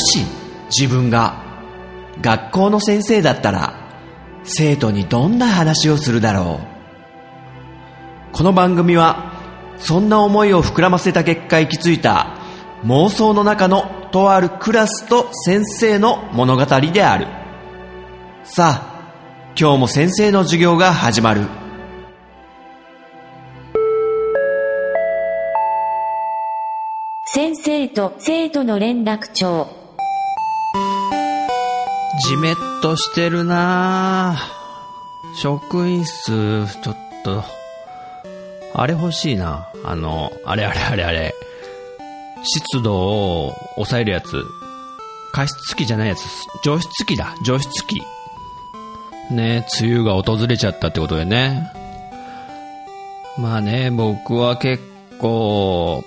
し自分が学校の先生だったら生徒にどんな話をするだろう。この番組はそんな思いを膨らませた結果行き着いた妄想の中のとあるクラスと先生の物語である。さあ今日も先生の授業が始まる。先生と生徒の連絡帳。じめっとしてるな職員室、ちょっと、あれ欲しいな。あの、あれあれあれあれ。湿度を抑えるやつ。加湿器じゃないやつ。除湿器だ。除湿器。ね梅雨が訪れちゃったってことでね。まあね、僕は結構、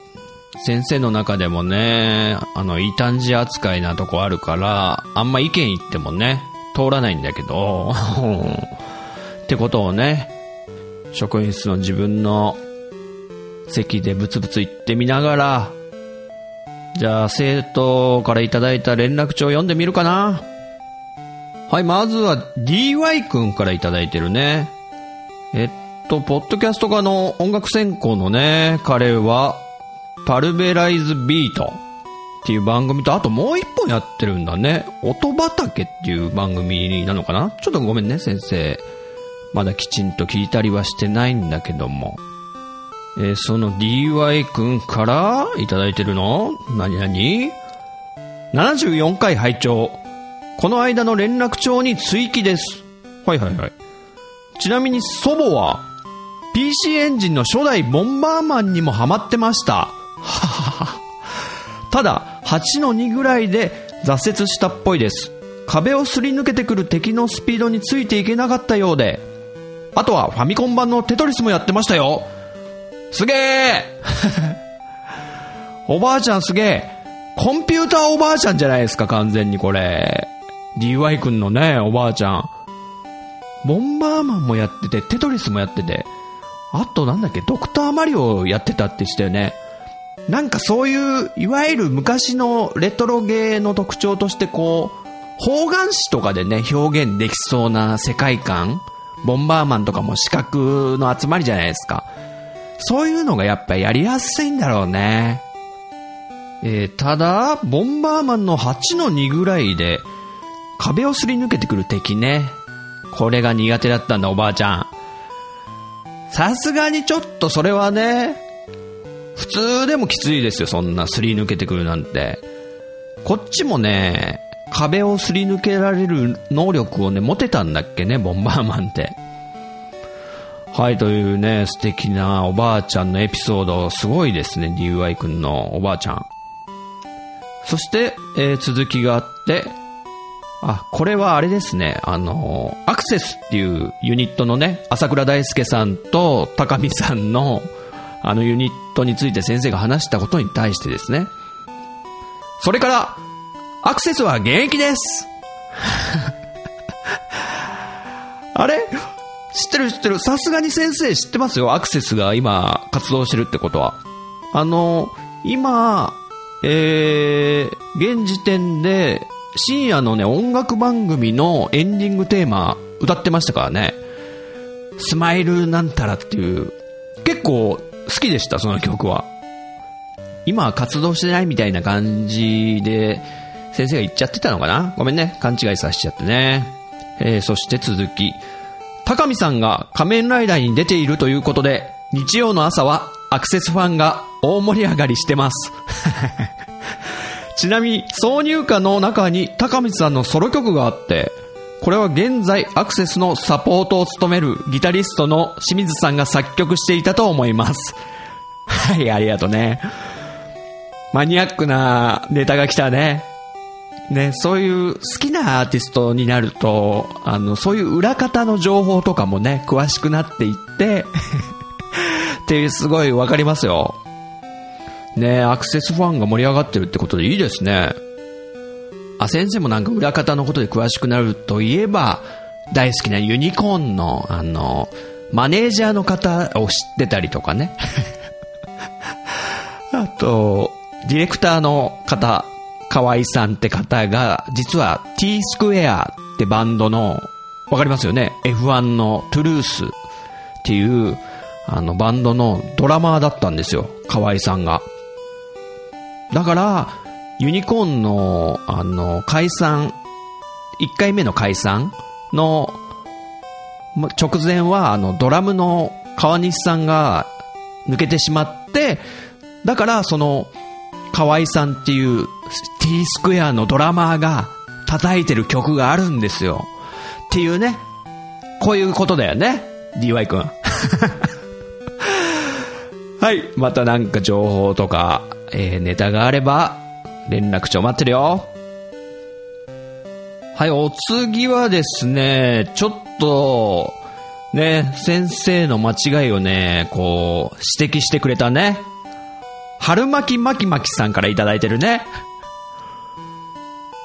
先生の中でもね、あの、異端児扱いなとこあるから、あんま意見言ってもね、通らないんだけど、ってことをね、職員室の自分の席でブツブツ言ってみながら、じゃあ生徒からいただいた連絡帳を読んでみるかな。はい、まずは DY 君からいただいてるね。えっと、ポッドキャスト科の音楽専攻のね、彼は、パルベライズビートっていう番組と、あともう一本やってるんだね。音畑っていう番組なのかな？ちょっとごめんね、先生。まだきちんと聞いたりはしてないんだけども。えーその DY 君からいただいてるの？何何 ?74 回拝聴この間の連絡帳に追記です。はいはいはい。ちなみに祖母は、PC エンジンの初代ボンバーマンにもハマってました。はははただ、8の2ぐらいで挫折したっぽいです。壁をすり抜けてくる敵のスピードについていけなかったようで。あとはファミコン版のテトリスもやってましたよ。すげえ おばあちゃんすげえコンピューターおばあちゃんじゃないですか、完全にこれ。DY 君のね、おばあちゃん。ボンバーマンもやってて、テトリスもやってて、あとなんだっけ、ドクターマリオやってたって言ってたよね。なんかそういう、いわゆる昔のレトロゲーの特徴としてこう、方眼紙とかでね、表現できそうな世界観ボンバーマンとかも四角の集まりじゃないですか。そういうのがやっぱやりやすいんだろうね。えーただ、ボンバーマンの8の2ぐらいで、壁をすり抜けてくる敵ね。これが苦手だったんだ、おばあちゃん。さすがにちょっとそれはね、普通でもきついですよ、そんなすり抜けてくるなんて。こっちもね、壁をすり抜けられる能力をね、持てたんだっけね、ボンバーマンって。はい、というね、素敵なおばあちゃんのエピソード、すごいですね、DY 君のおばあちゃん。そして、えー続きがあって、あ、これはあれですね、あの、アクセスっていうユニットのね、朝倉大輔さんと高見さんの、あのユニットについて先生が話したことに対してですね。それから、アクセスは現役です あれ？知ってる知ってる。さすがに先生知ってますよ。アクセスが今活動してるってことは。あの、今、えー、現時点で深夜のね、音楽番組のエンディングテーマ歌ってましたからね。スマイルなんたらっていう、結構好きでした、その曲は。今は活動してないみたいな感じで、先生が言っちゃってたのかな？ごめんね。勘違いさせちゃってね。えー、そして続き。高見さんが仮面ライダーに出ているということで、日曜の朝はアクセスファンが大盛り上がりしてます。ちなみに、挿入歌の中に高見さんのソロ曲があって、これは現在アクセスのサポートを務めるギタリストの清水さんが作曲していたと思います。はい、ありがとうね。マニアックなネタが来たね。ね、そういう好きなアーティストになると、あの、そういう裏方の情報とかもね、詳しくなっていって、っていうすごいわかりますよ。ねアクセスファンが盛り上がってるってことでいいですね。あ、先生もなんか裏方のことで詳しくなるといえば、大好きなユニコーンの、あの、マネージャーの方を知ってたりとかね。あと、ディレクターの方、河合さんって方が、実は T スクエアってバンドの、わかりますよね ?F1 のトゥルースっていう、あの、バンドのドラマーだったんですよ。河合さんが。だから、ユニコーンの、あの、解散、1回目の解散の、直前は、あの、ドラムの川西さんが抜けてしまって、だから、その、河合さんっていう T スクエアのドラマーが叩いてる曲があるんですよ。っていうね。こういうことだよね。DY 君。はい。またなんか情報とか、えーネタがあれば、連絡帳待ってるよ。はい、お次はですね、ちょっと、ね、先生の間違いをね、こう、指摘してくれたね。春巻き巻き巻きさんからいただいてるね。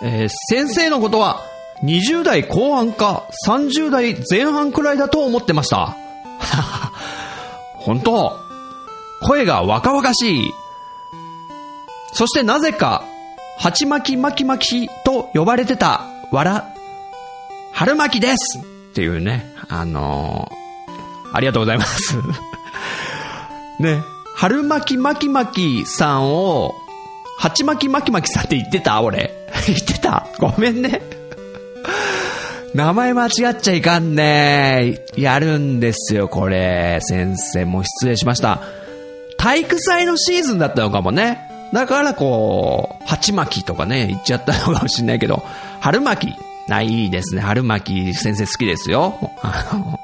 えー先生のことは、20代後半か30代前半くらいだと思ってました。本当声が若々しい。そしてなぜか、鉢巻き巻き巻きと呼ばれてた、わら、春巻きですっていうね、あのーありがとうございます。ね、春巻き巻き巻きさんを、鉢巻き巻き巻きさんって言ってた？俺。言ってた？ごめんね。名前間違っちゃいかんね。やるんですよ、これ。先生も失礼しました。体育祭のシーズンだったのかもね。だからこう、鉢巻きとかね、言っちゃったのかもしれないけど、春巻き。あ、いいですね。春巻き先生好きですよ。あの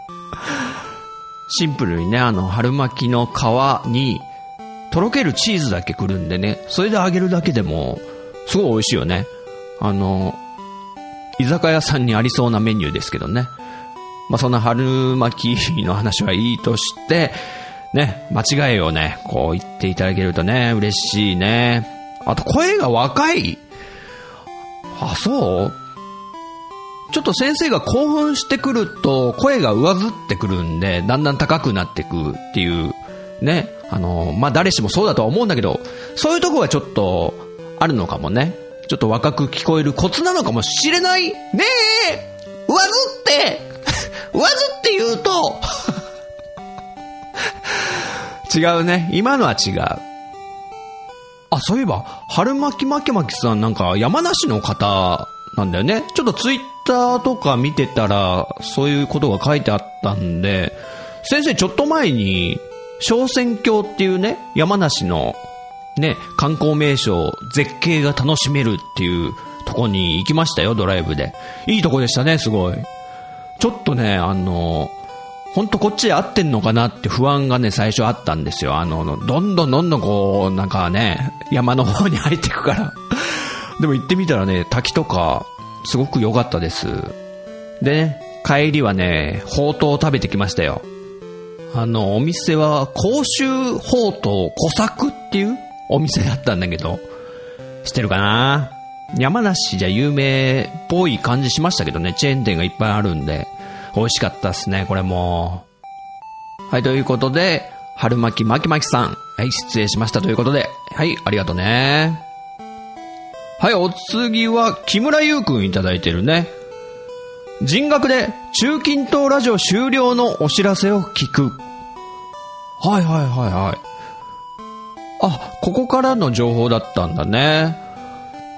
シンプルにね、あの、春巻きの皮に、とろけるチーズだけくるんでね、それで揚げるだけでも、すごい美味しいよね。あの、居酒屋さんにありそうなメニューですけどね。まあ、そんな春巻きの話はいいとして、ね、間違いをね、こう言っていただけるとね、嬉しいね。あと声が若い。あ、そう？ちょっと先生が興奮してくると声が上ずってくるんで、だんだん高くなってくっていう、ね。あの、まあ、誰しもそうだとは思うんだけど、そういうとこはちょっとあるのかもね。ちょっと若く聞こえるコツなのかもしれない。ねえ上ずって 上ずって言うと違うね。今のは違う。あ、そういえば、春巻き巻き巻きさんなんか山梨の方なんだよね。ちょっとツイッターとか見てたら、そういうことが書いてあったんで、先生ちょっと前に、小仙峡っていうね、山梨のね、観光名所、絶景が楽しめるっていうとこに行きましたよ、ドライブで。いいとこでしたね、すごい。ちょっとね、あの、本当こっちで合ってんのかなって不安がね、最初あったんですよ。あの、どんどんどんどんこう、なんかね、山の方に入っていくから。でも行ってみたらね、滝とか、すごく良かったです。でね、帰りはね、ほうとうを食べてきましたよ。あの、お店は、甲州ほうとう小作っていうお店だったんだけど、知ってるかな？山梨じゃ有名っぽい感じしましたけどね、チェーン店がいっぱいあるんで、美味しかったっすね、これも。はい、ということで、春巻き巻き巻きさん、はい、失礼しましたということで、はい、ありがとうね。はい、お次は、木村優くんいただいてるね。人学で中近東ラジオ終了のお知らせを聞く。はいはいはいはい。あ、ここからの情報だったんだね。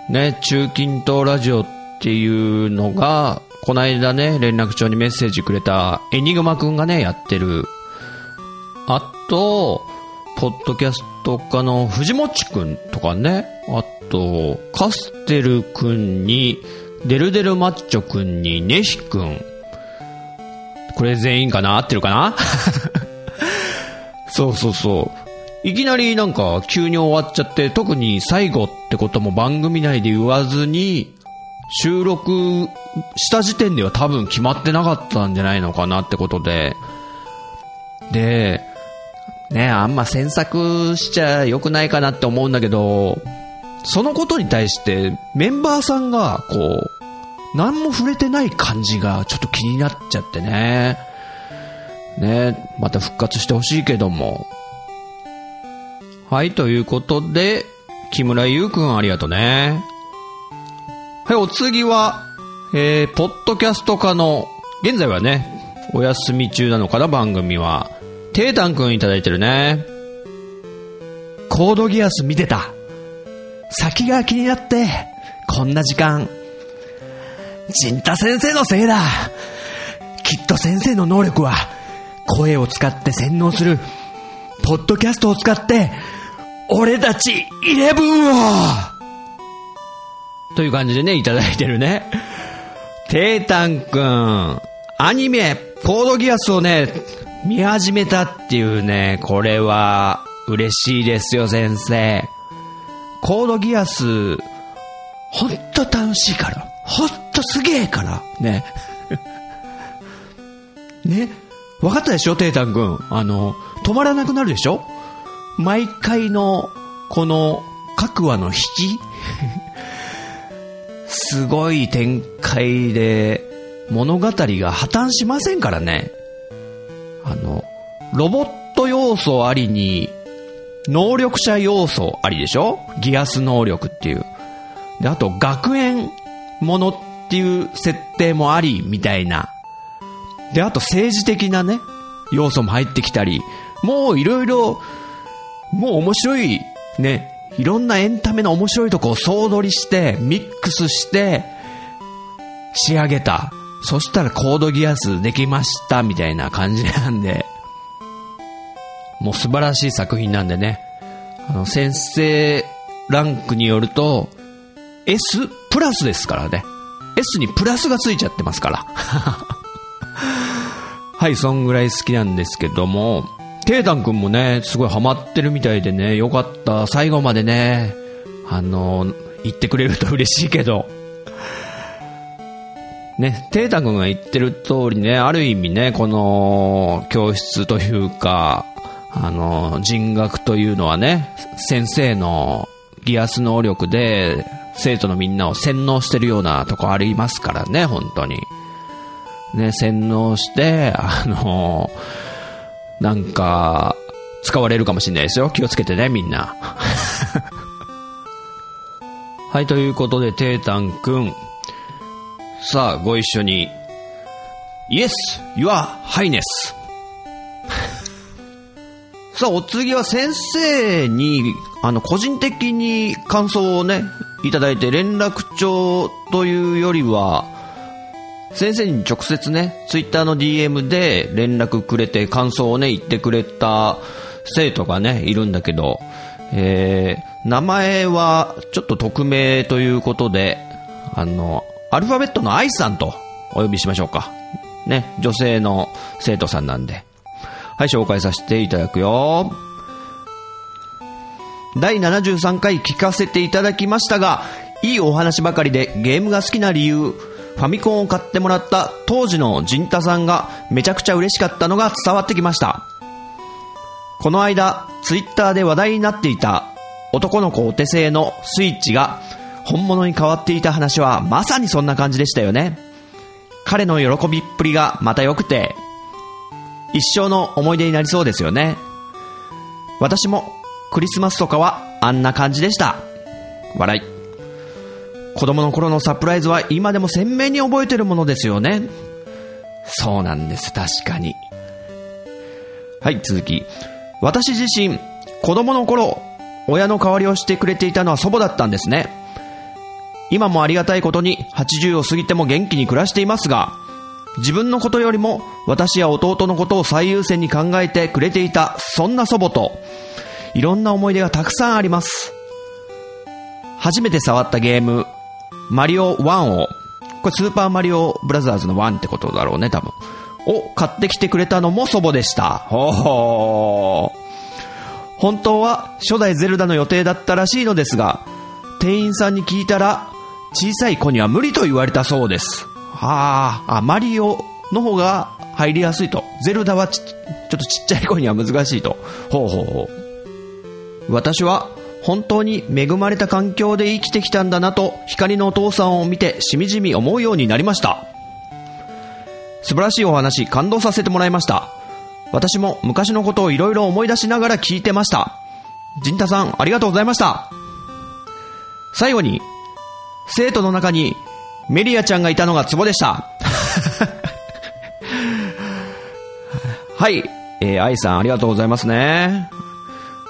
ね、中近東ラジオっていうのが、こないだね、連絡帳にメッセージくれたエニグマくんがね、やってる。あと、ポッドキャスト家の藤もちくんとかね。あと、カステルくんに、デルデルマッチョくんに、ネヒくん。これ全員かな？合ってるかな？そうそうそう。いきなりなんか急に終わっちゃって、特に最後ってことも番組内で言わずに、収録した時点では多分決まってなかったんじゃないのかなってことで、で、ね、あんま詮索しちゃ良くないかなって思うんだけど、そのことに対してメンバーさんがこう、何も触れてない感じがちょっと気になっちゃってね。ね、また復活してほしいけども。はい、ということで、木村優くんありがとね。はい、お次は、えー、ポッドキャスト化の、現在はね、お休み中なのかな、番組は。テータンくんいただいてるね。コードギアス見てた。先が気になって、こんな時間。陣太先生のせいだ。きっと先生の能力は、声を使って洗脳する、ポッドキャストを使って、俺たち、イレブンをという感じでね、いただいてるね。テータンくん、アニメ、コードギアスをね、見始めたっていうね、これは、嬉しいですよ、先生。コードギアス、ほんと楽しいから。ほんとすげえから。ね。ね。分かったでしょ、テータン君。あの、止まらなくなるでしょ？毎回の、この、各話の引き？すごい展開で、物語が破綻しませんからね。あの、ロボット要素ありに、能力者要素ありでしょ？ギアス能力っていう。で、あと学園ものっていう設定もあり、みたいな。で、あと政治的なね、要素も入ってきたり、もういろいろ、もう面白い、ね、いろんなエンタメの面白いとこを総取りして、ミックスして、仕上げた。そしたらコードギアスできました、みたいな感じなんで、もう素晴らしい作品なんでね、あの、先生ランクによると、S プラスですからね。S にプラスがついちゃってますから。はい、そんぐらい好きなんですけども、ケイタン君もね、すごいハマってるみたいでね、よかった。最後までね、あの、言ってくれると嬉しいけど。ね、テータ君が言ってる通りね、ある意味ね、この教室というか、あの、人学というのはね、先生のギアス能力で生徒のみんなを洗脳してるようなとこありますからね、本当に。ね、洗脳して、あの、なんか、使われるかもしれないですよ。気をつけてね、みんな。はい、ということで、テータンくん。さあ、ご一緒に。Yes, your highness. さあ、お次は先生に、あの、個人的に感想をね、いただいて連絡帳というよりは、先生に直接ね、ツイッターの DM で連絡くれて感想をね、言ってくれた生徒がね、いるんだけど、えー、名前はちょっと匿名ということで、あの、アルファベットの愛さんとお呼びしましょうか。ね、女性の生徒さんなんで。はい、紹介させていただくよ。第73回聞かせていただきましたが、いいお話ばかりでゲームが好きな理由、ファミコンを買ってもらった当時のジンタさんがめちゃくちゃ嬉しかったのが伝わってきました。この間、ツイッターで話題になっていた男の子お手製のスイッチが本物に変わっていた話はまさにそんな感じでしたよね。彼の喜びっぷりがまた良くて、一生の思い出になりそうですよね。私もクリスマスとかはあんな感じでした。笑い。子供の頃のサプライズは今でも鮮明に覚えてるものですよね。そうなんです、確かに。はい、続き。私自身、子供の頃、親の代わりをしてくれていたのは祖母だったんですね。今もありがたいことに80を過ぎても元気に暮らしていますが、自分のことよりも私や弟のことを最優先に考えてくれていた、そんな祖母と、いろんな思い出がたくさんあります。初めて触ったゲーム、マリオ1を、これスーパーマリオブラザーズの1ってことだろうね、多分。を買ってきてくれたのも祖母でした。ほほー。本当は初代ゼルダの予定だったらしいのですが、店員さんに聞いたら、小さい子には無理と言われたそうです。はあ、あ、マリオの方が入りやすいと。ゼルダはち、ちょっとちっちゃい子には難しいと。ほうほうほう。私は本当に恵まれた環境で生きてきたんだなと、光のお父さんを見てしみじみ思うようになりました。素晴らしいお話、感動させてもらいました。私も昔のことをいろいろ思い出しながら聞いてました。陣太さん、ありがとうございました。最後に、生徒の中にメリアちゃんがいたのがツボでした。はい。えー、愛さんありがとうございますね。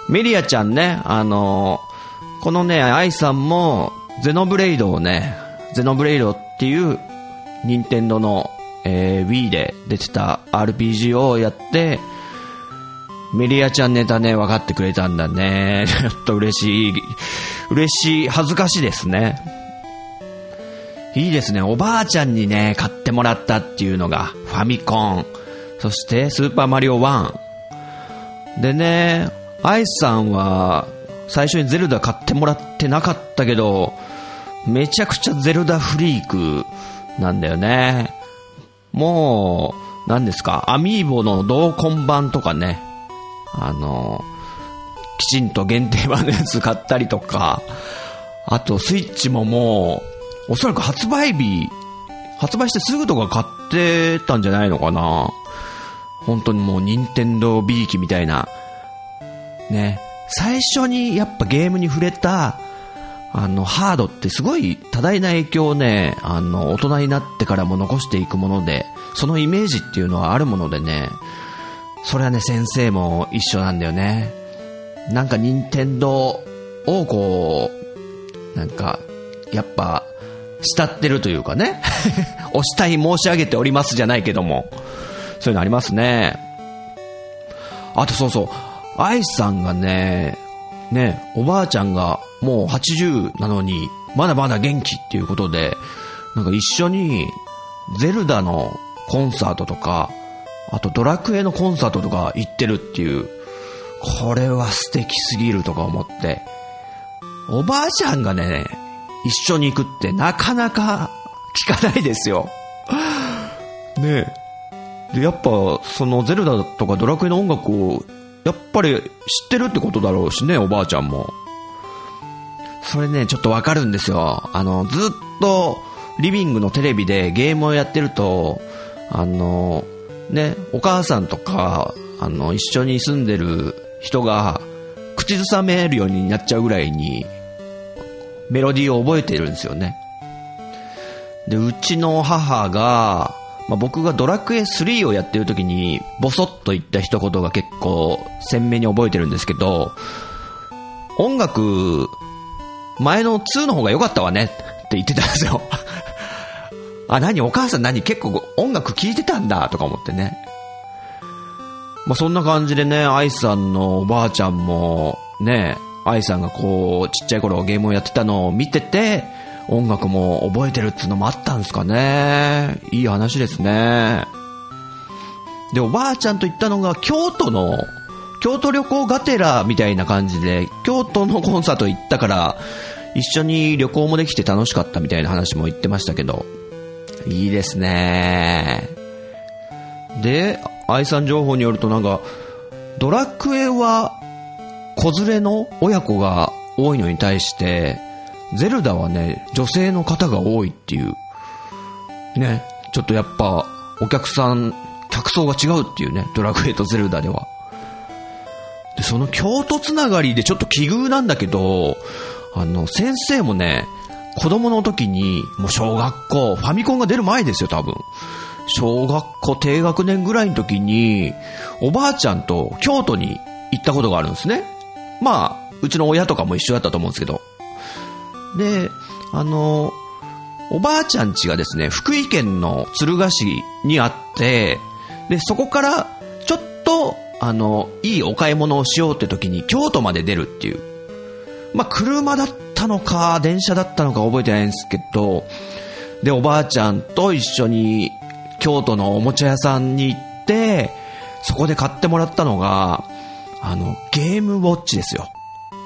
メリアちゃんね、あのーこのね、愛さんも、ゼノブレイドをね、ゼノブレイドっていう、任天堂の、えー Wii で出てた RPG をやって、メリアちゃんネタね、分かってくれたんだね。ちょっと嬉しい。嬉しい、恥ずかしいですね。いいですね。おばあちゃんにね、買ってもらったっていうのが、ファミコン。そして、スーパーマリオ1。でね、アイスさんは、最初にゼルダ買ってもらってなかったけど、めちゃくちゃゼルダフリークなんだよね。もう、何ですか、アミーボの同梱版とかね、あの、きちんと限定版のやつ買ったりとか、あとスイッチももう、おそらく発売日、発売してすぐとか買ってたんじゃないのかな。本当にもう任天堂 B 機みたいな、ね、最初にやっぱゲームに触れた、あの、ハードってすごい多大な影響をね、あの、大人になってからも残していくもので、そのイメージっていうのはあるものでね、それはね、先生も一緒なんだよね。なんか任天堂をこう、なんか、やっぱ、慕ってるというかね、お慕い申し上げておりますじゃないけども、そういうのありますね。あとそうそう、アイスさんがね、ね、おばあちゃんがもう80なのに、まだまだ元気っていうことで、なんか一緒に、ゼルダのコンサートとか、あとドラクエのコンサートとか行ってるっていう、これは素敵すぎるとか思って、おばあちゃんがね、一緒に行くってなかなか聞かないですよ。ねえ。で、やっぱ、そのゼルダとかドラクエの音楽を、やっぱり知ってるってことだろうしね、おばあちゃんも。それね、ちょっとわかるんですよ。あの、ずっとリビングのテレビでゲームをやってると、あの、ね、お母さんとか、あの、一緒に住んでる人が、口ずさめるようになっちゃうぐらいに、メロディーを覚えてるんですよね。で、うちの母が、まあ、僕がドラクエ3をやってる時に、ボソッと言った一言が結構鮮明に覚えてるんですけど、音楽、前の2の方が良かったわねって言ってたんですよ。あ、何お母さん何結構音楽聴いてたんだとか思ってね。まあ、そんな感じでね、愛さんのおばあちゃんも、ね、愛さんがこう、ちっちゃい頃ゲームをやってたのを見てて、音楽も覚えてるっていうのもあったんですかね。いい話ですね。で、おばあちゃんと行ったのが京都の、京都旅行がてらみたいな感じで、京都のコンサート行ったから、一緒に旅行もできて楽しかったみたいな話も言ってましたけど、いいですね。で、愛さん情報によるとなんか、ドラクエは子連れの親子が多いのに対して、ゼルダはね、女性の方が多いっていう。ね、ちょっとやっぱ、お客さん、客層が違うっていうね、ドラクエとゼルダでは。で、その京都つながりでちょっと奇遇なんだけど、あの、先生もね、子供の時に、もう小学校、ファミコンが出る前ですよ、多分。小学校低学年ぐらいの時に、おばあちゃんと京都に行ったことがあるんですね。まあ、うちの親とかも一緒だったと思うんですけど。で、あの、おばあちゃん家がですね、福井県の敦賀市にあって、で、そこから、ちょっと、あの、いいお買い物をしようって時に、京都まで出るっていう。まあ、車だったのか、電車だったのか覚えてないんですけど、で、おばあちゃんと一緒に、京都のおもちゃ屋さんに行って、そこで買ってもらったのが、あの、ゲームウォッチですよ。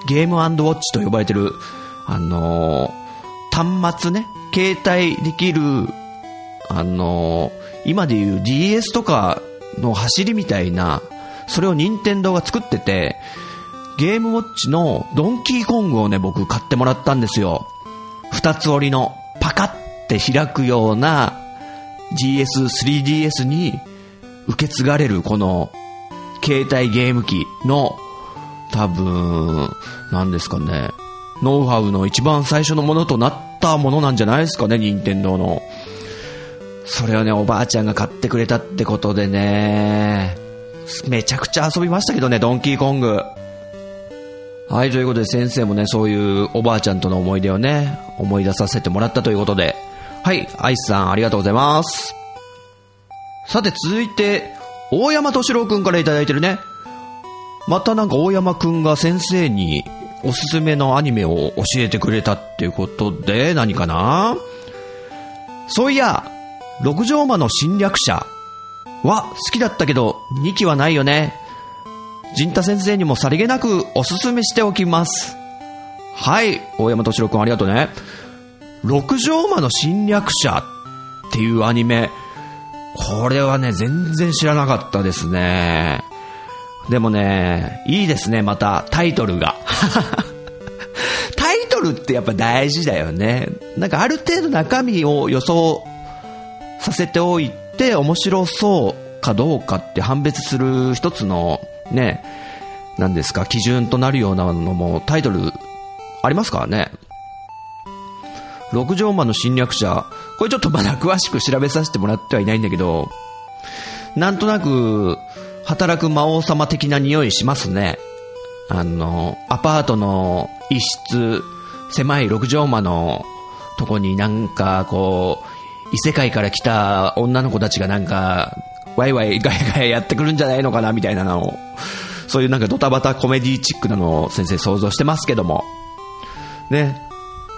ゲームウォッチと呼ばれてる、あのー端末ね、携帯できる、あのー今でいう DS とかの走りみたいな、それを任天堂が作ってて、ゲームウォッチのドンキーコングをね、僕買ってもらったんですよ。二つ折りのパカって開くような GS、3DS に受け継がれるこの携帯ゲーム機の多分、何ですかね、ノウハウの一番最初のものとなったものなんじゃないですかね、任天堂の。それをね、おばあちゃんが買ってくれたってことでね、めちゃくちゃ遊びましたけどね、ドンキーコング。はい、ということで先生もね、そういうおばあちゃんとの思い出をね、思い出させてもらったということで、はい、アイスさんありがとうございます。さて続いて、大山敏郎くんからいただいてるね。またなんか大山くんが先生におすすめのアニメを教えてくれたっていうことで、何かな？そういや、六条間の侵略者は好きだったけど、2期はないよね。陣太先生にもさりげなくおすすめしておきます。はい、大山敏郎くんありがとうね。六条間の侵略者っていうアニメ、これはね、全然知らなかったですね。でもね、いいですね、また、タイトルが。タイトルってやっぱ大事だよね。なんかある程度中身を予想させておいて、面白そうかどうかって判別する一つの、ね、なんですか、基準となるようなのもタイトルありますからね。六条間の侵略者、これちょっとまだ詳しく調べさせてもらってはいないんだけど、なんとなく、働く魔王様的な匂いしますね。あの、アパートの一室、狭い六畳間のとこになんかこう、異世界から来た女の子たちがなんか、ワイワイガヤガヤやってくるんじゃないのかなみたいなのを、そういうなんかドタバタコメディチックなのを先生想像してますけども。ね、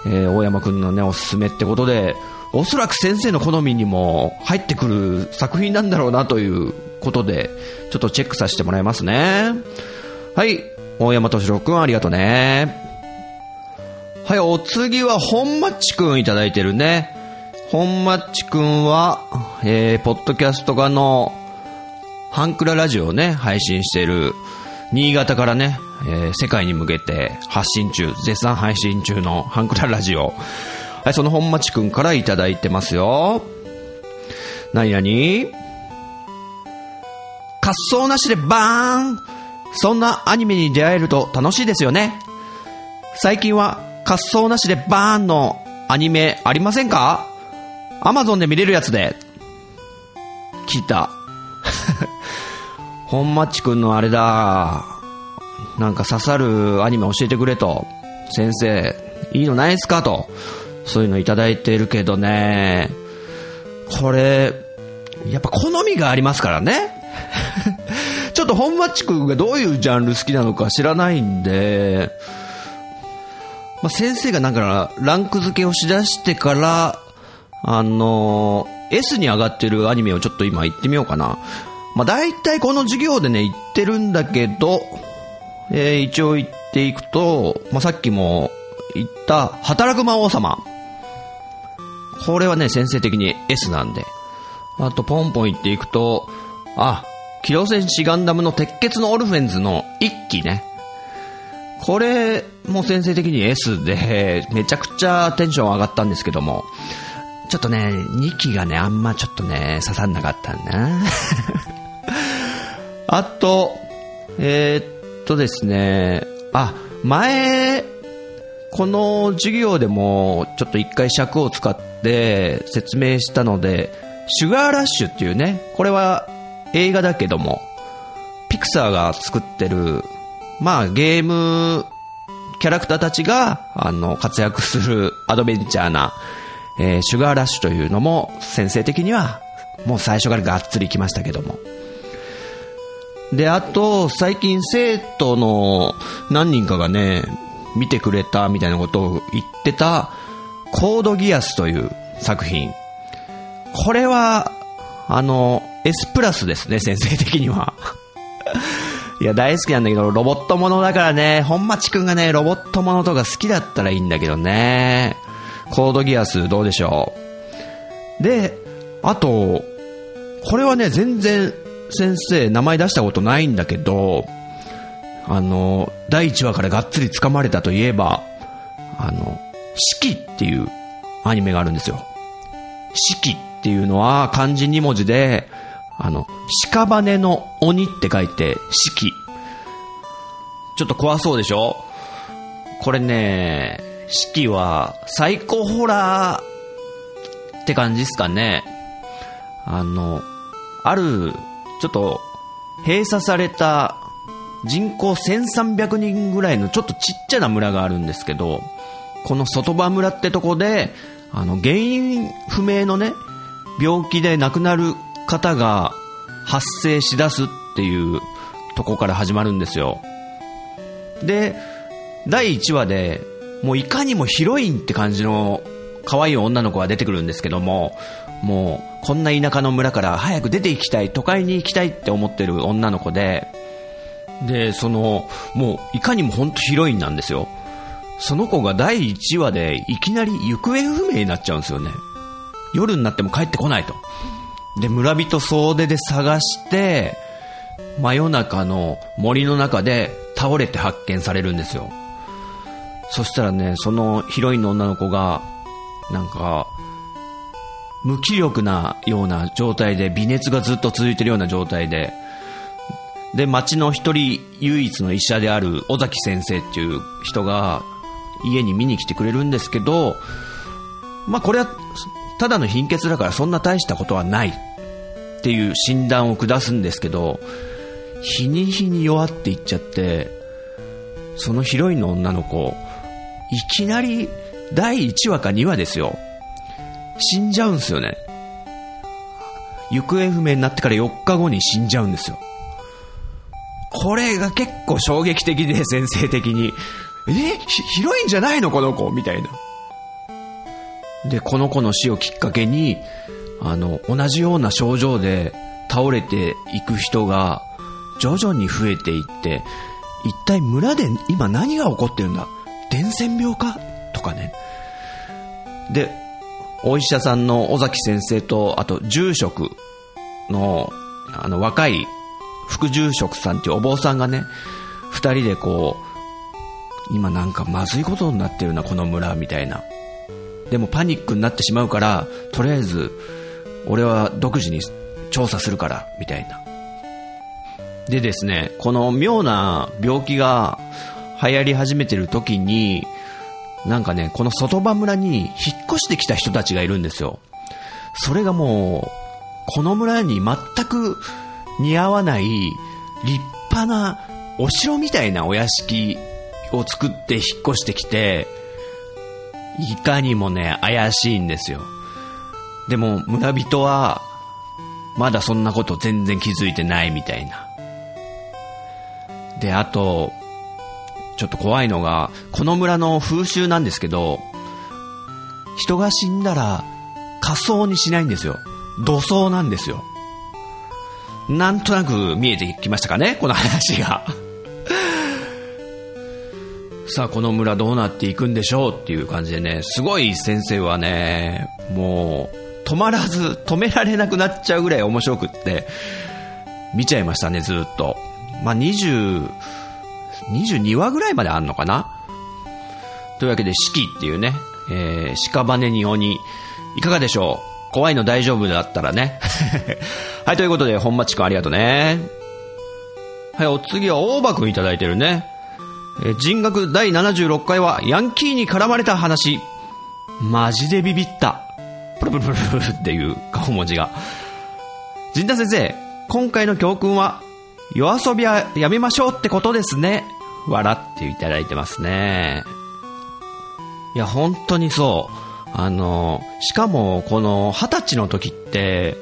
えー大山くんのね、おすすめってことで、おそらく先生の好みにも入ってくる作品なんだろうなということで、ちょっとチェックさせてもらいますね。はい、大山敏郎くんありがとうね。はい、お次は本マッチくんいただいてるね。本マッチくんは、えー、ポッドキャスト側のハンクララジオをね、配信してる、新潟からね、えー世界に向けて発信中、絶賛配信中のハンクララジオ。はい、その本町くんからいただいてますよ。なになに滑走なしでバーンそんなアニメに出会えると楽しいですよね。最近は滑走なしでバーンのアニメありませんか？アマゾンで見れるやつで。聞いた。本マッチくんのあれだ。なんか刺さるアニメ教えてくれと。先生、いいのないっすか？と。そういうのいただいてるけどね。これ、やっぱ好みがありますからね。ちょっと本マッチくんがどういうジャンル好きなのか知らないんで、まあ、先生がなんかランク付けをしだしてから、あの S に上がってるアニメをちょっと今言ってみようかな。まあ、大体この授業でね、言ってるんだけど、えー一応言っていくと、まあ、さっきも言った、働く魔王様。これはね、先生的に S なんで。あと、ポンポン言っていくと、あ、機動戦士ガンダムの鉄血のオルフェンズの一期ね。これも先生的に S で、めちゃくちゃテンション上がったんですけども、ちょっとね、2期がね、あんまちょっとね、刺さんなかったんだな。あと、えーっとですね、あ、前、この授業でもちょっと一回尺を使って説明したので、シュガーラッシュっていうね、これは映画だけども、ピクサーが作ってる、まあゲームキャラクターたちが、あの、活躍するアドベンチャーな、えーシュガーラッシュというのも、先生的には、もう最初からがっつり来ましたけども。で、あと、最近生徒の何人かがね、見てくれたみたいなことを言ってた、コードギアスという作品。これは、あの、S プラスですね、先生的には。いや、大好きなんだけど、ロボットものだからね、本町くんがね、ロボットものとか好きだったらいいんだけどね。コードギアスどうでしょう。で、あと、これはね、全然先生名前出したことないんだけど、あの、第1話からがっつり掴まれたといえば、あの、四季っていうアニメがあるんですよ。四季っていうのは漢字2文字で、あの、屍の鬼って書いて、四季。ちょっと怖そうでしょ？これね、四季はサイコホラーって感じですかね。あの、ある、ちょっと、閉鎖された人口1300人ぐらいのちょっとちっちゃな村があるんですけど、この外場村ってとこで、あの、原因不明のね、病気で亡くなる方が発生しだすっていうとこから始まるんですよ。で、第1話で、もういかにもヒロインって感じの可愛い女の子が出てくるんですけども、もうこんな田舎の村から早く出て行きたい、都会に行きたいって思ってる女の子で、で、その、もういかにも本当ヒロインなんですよ。その子が第1話でいきなり行方不明になっちゃうんですよね。夜になっても帰ってこないと。で、村人総出で探して、真夜中の森の中で倒れて発見されるんですよ。そしたらね、そのヒロインの女の子が、なんか、無気力なような状態で、微熱がずっと続いてるような状態で、で、町の一人唯一の医者である尾崎先生っていう人が家に見に来てくれるんですけど、まあこれはただの貧血だからそんな大したことはないっていう診断を下すんですけど、日に日に弱っていっちゃって、そのヒロインの女の子、いきなり第1話か2話ですよ。死んじゃうんですよね。行方不明になってから4日後に死んじゃうんですよ。これが結構衝撃的で、先生的に。えヒロインじゃないの？この子？みたいな。で、この子の死をきっかけに、あの、同じような症状で倒れていく人が徐々に増えていって、一体村で今何が起こってるんだ？伝染病か？とかね。で、お医者さんの尾崎先生と、あと住職の、あの、若い副住職さんっていうお坊さんがね、二人でこう、今なんかまずいことになってるな、この村、みたいな。でもパニックになってしまうから、とりあえず、俺は独自に調査するから、みたいな。でですね、この妙な病気が流行り始めてる時に、なんかね、この外場村に引っ越してきた人たちがいるんですよ。それがもう、この村に全く似合わない立派なお城みたいなお屋敷を作って引っ越してきて、いかにもね、怪しいんですよ。でも村人は、まだそんなこと全然気づいてないみたいな。で、あと、ちょっと怖いのが、この村の風習なんですけど、人が死んだら仮装にしないんですよ。土葬なんですよ。なんとなく見えてきましたかねこの話がさあ、この村どうなっていくんでしょうっていう感じでね、すごい先生はね、もう、止まらず、止められなくなっちゃうぐらい面白くって、見ちゃいましたね、ずっと。まあ、20、22話ぐらいまであんのかな？というわけで、四季っていうね、えー、屍に鬼、いかがでしょう？怖いの大丈夫だったらね。はい、ということで、本町くんありがとうね。はい、お次は大場くんいただいてるね。え、人学第76回は、ヤンキーに絡まれた話。マジでビビった。プルプルプルプルっていう顔文字が。陣田先生、今回の教訓は、夜遊びはやめましょうってことですね。笑っていただいてますね。いや、本当にそう。あの、しかも、この二十歳の時って、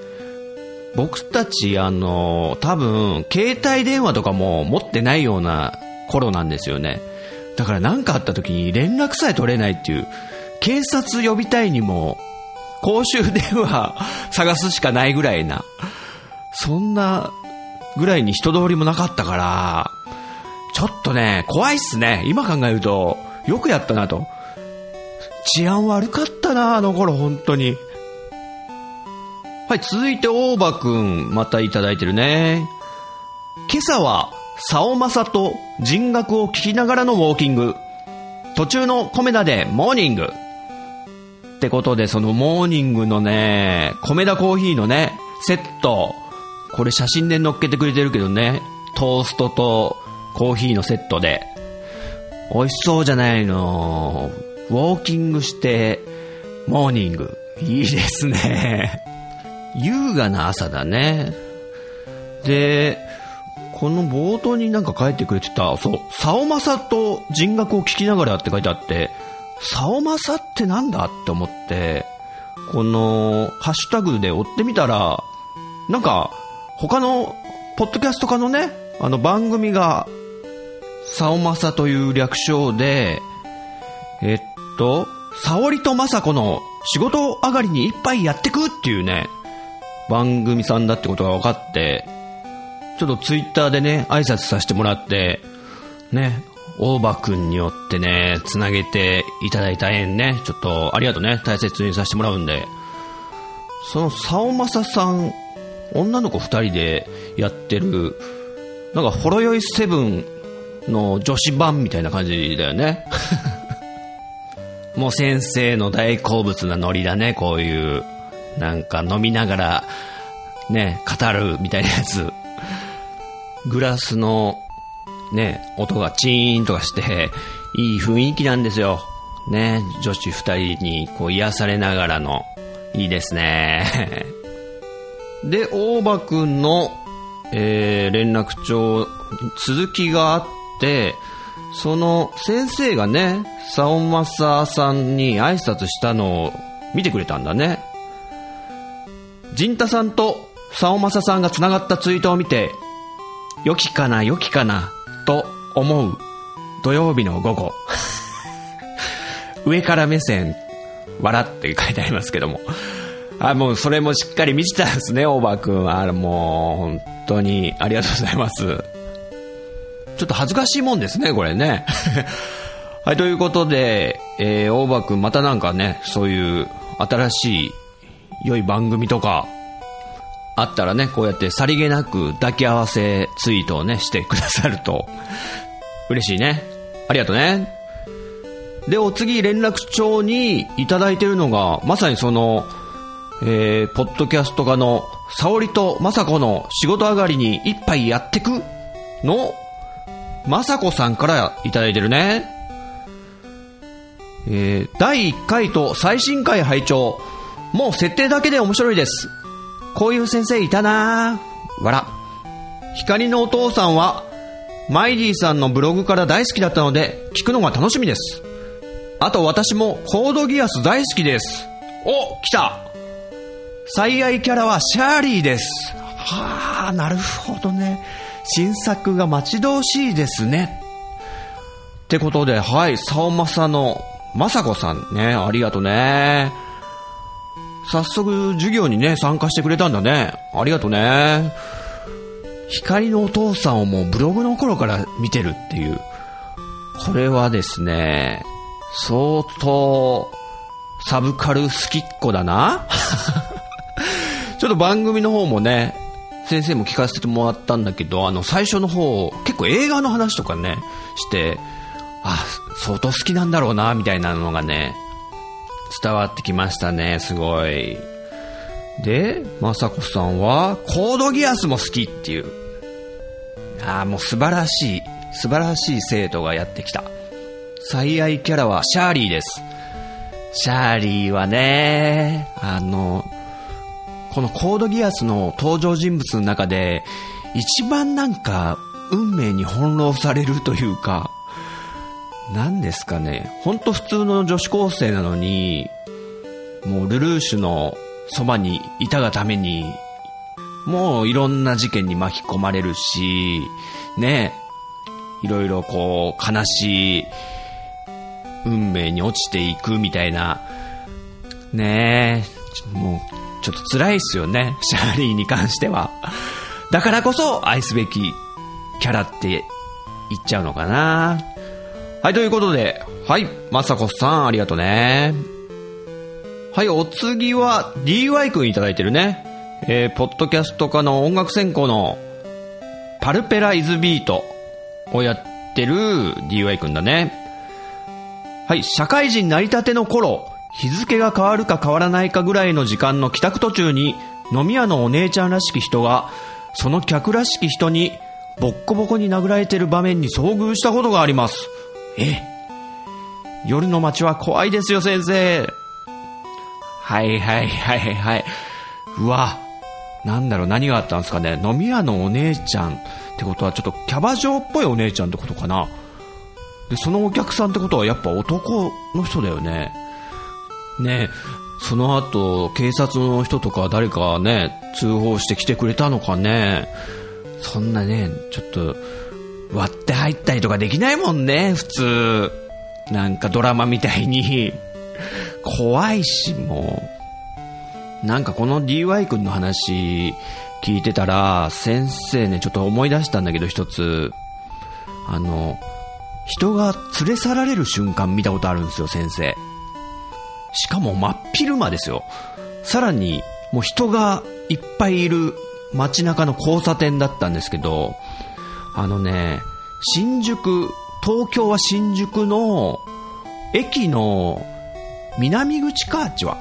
僕たち、あの、多分、携帯電話とかも持ってないような頃なんですよね。だから何かあった時に連絡さえ取れないっていう、警察呼びたいにも、公衆電話 探すしかないぐらいな、そんなぐらいに人通りもなかったから、ちょっとね、怖いっすね。今考えると、よくやったなと。治安悪かったな、あの頃、本当に。はい、続いて、大場くん、またいただいてるね。今朝は、竿正と人学を聞きながらのウォーキング。途中のコメダでモーニング。ってことで、そのモーニングのね、コメダコーヒーのね、セット。これ写真で載っけてくれてるけどね、トーストとコーヒーのセットで。美味しそうじゃないの。ウォーキングして、モーニング。いいですね。優雅な朝だね。で、この冒頭になんか書いてくれてた、そう、サオマサと人学を聞きながらって書いてあって、サオマサってなんだって思って、この、ハッシュタグで追ってみたら、なんか、他の、ポッドキャスト家のね、あの番組が、サオマサという略称で、えっと、沙織と雅子の仕事上がりに一杯やってくっていうね、番組さんだってことが分かって、ちょっとツイッターでね、挨拶させてもらって、ね、大場くんによってね、つなげていただいた縁ね、ちょっとありがとうね、大切にさせてもらうんで、その、さおまささん、女の子二人でやってる、なんか、ほろ酔いセブンの女子版みたいな感じだよね。もう先生の大好物なノリだね、こういう。なんか飲みながら、ね、語るみたいなやつ。グラスの、ね、音がチーンとかして、いい雰囲気なんですよ。ね、女子二人にこう癒されながらの、いいですね。で、大場くんの、えー、連絡帳、続きがあって、その先生がね、サオマサさんに挨拶したのを見てくれたんだね。ジンタさんとサオマサさんが繋がったツイートを見て、良きかな良きかなと思う土曜日の午後。上から目線、笑って書いてありますけども。あ、もうそれもしっかり見てたんですね、大場くんは。もう、本当にありがとうございます。ちょっと恥ずかしいもんですね、これね。はい、ということで、えー、大場くんまたなんかね、そういう新しい良い番組とか、あったらね、こうやってさりげなく抱き合わせツイートをね、してくださると、嬉しいね。ありがとうね。で、お次連絡帳にいただいてるのが、まさにその、えー、ポッドキャスト家の沙織と雅子の仕事上がりに一杯やってくの、雅子さんからいただいてるね。えー、第1回と最新回拝聴もう設定だけで面白いです。こういう先生いたなぁ。わら。光のお父さんは、マイディさんのブログから大好きだったので、聞くのが楽しみです。あと私もコードギアス大好きです。お、来た最愛キャラはシャーリーです。はあ、なるほどね。新作が待ち遠しいですね。ってことで、はい、サオマサのまさこさんね、ありがとね。早速授業にね、参加してくれたんだね。ありがとね。光のお父さんをもうブログの頃から見てるっていう。これはですね、相当、サブカル好きっ子だな ちょっと番組の方もね、先生も聞かせてもらったんだけど、あの、最初の方、結構映画の話とかね、して、あ、相当好きなんだろうな、みたいなのがね、伝わってきましたね、すごい。で、まさこさんは、コードギアスも好きっていう。ああ、もう素晴らしい、素晴らしい生徒がやってきた。最愛キャラはシャーリーです。シャーリーはね、あの、このコードギアスの登場人物の中で、一番なんか、運命に翻弄されるというか、何ですかね、ほんと普通の女子高生なのに、もうルルーシュのそばにいたがために、もういろんな事件に巻き込まれるし、ね、いろいろこう悲しい運命に落ちていくみたいな、ね。え、もうちょっと辛いっすよね、シャーリーに関しては。だからこそ愛すべきキャラって言っちゃうのかな。はい、ということで、はい、まさこさんありがとうね。はい、お次は DY くんいただいてるね。えー、ポッドキャスト科の音楽専攻のパルペライズビートをやってる DY くんだね。はい、社会人成り立ての頃、日付が変わるか変わらないかぐらいの時間の帰宅途中に、飲み屋のお姉ちゃんらしき人が、その客らしき人に、ボッコボコに殴られてる場面に遭遇したことがあります。え夜の街は怖いですよ、先生。はいはいはいはい。うわ、なんだろう、何があったんですかね。飲み屋のお姉ちゃんってことは、ちょっとキャバ嬢っぽいお姉ちゃんってことかな。で、そのお客さんってことはやっぱ男の人だよね。ねえその後、警察の人とか誰かね、通報してきてくれたのかね。そんなね、ちょっと、割って入ったりとかできないもんね、普通。なんかドラマみたいに。怖いし、もう。なんかこの DY 君の話聞いてたら、先生ね、ちょっと思い出したんだけど一つ。あの、人が連れ去られる瞬間見たことあるんですよ、先生。しかも真っ昼間ですよ。さらに、もう人がいっぱいいる街中の交差点だったんですけど、あのね、新宿、東京は新宿の駅の南口か、あっちは。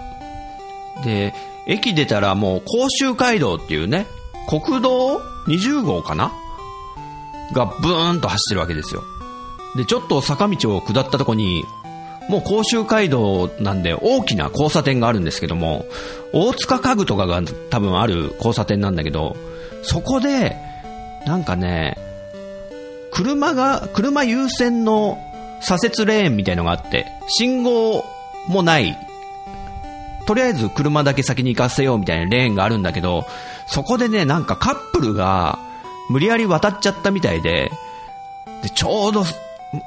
で、駅出たらもう甲州街道っていうね、国道20号かな？がブーンと走ってるわけですよ。で、ちょっと坂道を下ったとこに、もう甲州街道なんで大きな交差点があるんですけども、大塚家具とかが多分ある交差点なんだけど、そこで、なんかね、車が、車優先の左折レーンみたいのがあって、信号もない。とりあえず車だけ先に行かせようみたいなレーンがあるんだけど、そこでね、なんかカップルが無理やり渡っちゃったみたいで、で、ちょうど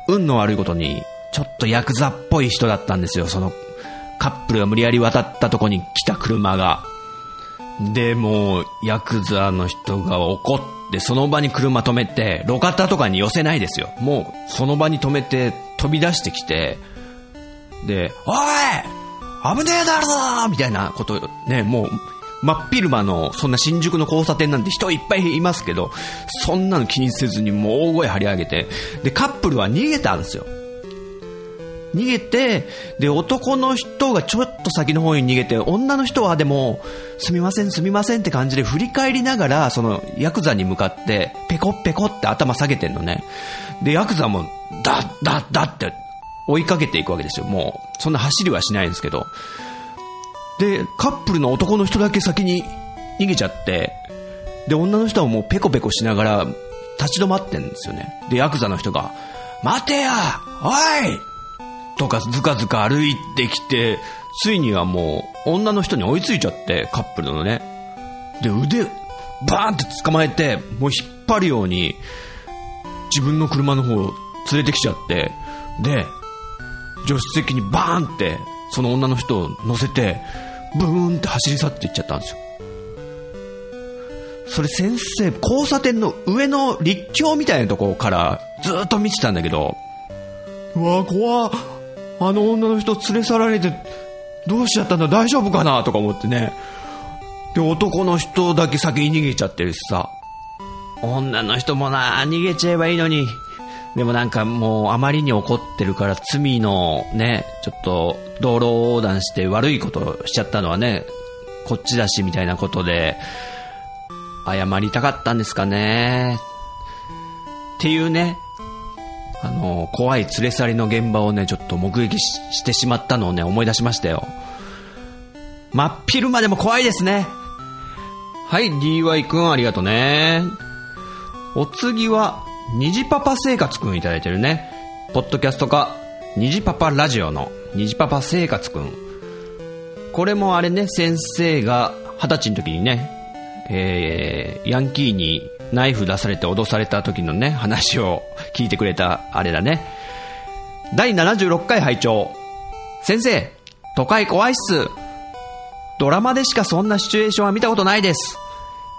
運の悪いことに、ちょっとヤクザっぽい人だったんですよ、そのカップルが無理やり渡ったとこに来た車が。で、もう、ヤクザの人が怒って、でその場に車止めて、路肩とかに寄せないですよ。もう、その場に止めて、飛び出してきて、で、おい危ねえだろみたいなこと、ね、もう、真っ昼間の、そんな新宿の交差点なんて人いっぱいいますけど、そんなの気にせずにもう大声張り上げて、で、カップルは逃げたんですよ。逃げて、で、男の人がちょっと先の方に逃げて、女の人はでも、すみません、すみませんって感じで振り返りながら、その、ヤクザに向かって、ペコペコって頭下げてんのね。で、ヤクザも、だ、だ、だって追いかけていくわけですよ。もう、そんな走りはしないんですけど。で、カップルの男の人だけ先に逃げちゃって、で、女の人はもうペコペコしながら立ち止まってんですよね。で、ヤクザの人が、待てやおいとかずかずか歩いてきて、ついにはもう女の人に追いついちゃって、カップルのね。で、腕、バーンって捕まえて、もう引っ張るように、自分の車の方を連れてきちゃって、で、助手席にバーンって、その女の人を乗せて、ブーンって走り去っていっちゃったんですよ。それ先生、交差点の上の立橋みたいなところからずっと見てたんだけど、うわ、怖あの女の人連れ去られて、どうしちゃったんだ？大丈夫かな？とか思ってね。で、男の人だけ先に逃げちゃってるしさ。女の人もな、逃げちゃえばいいのに。でもなんかもうあまりに怒ってるから罪のね、ちょっと道路横断して悪いことしちゃったのはね、こっちだしみたいなことで、謝りたかったんですかね。っていうね、あの、怖い連れ去りの現場をね、ちょっと目撃してしまったのをね、思い出しましたよ。真っ昼間でも怖いですね。はい、DY くんありがとね。お次は、虹パパ生活くんいただいてるね。ポッドキャストか、虹パパラジオの虹パパ生活くん。これもあれね、先生が二十歳の時にね、えー、ヤンキーにナイフ出されて脅された時のね、話を聞いてくれたあれだね。第76回拝聴先生、都会怖いっす。ドラマでしかそんなシチュエーションは見たことないです。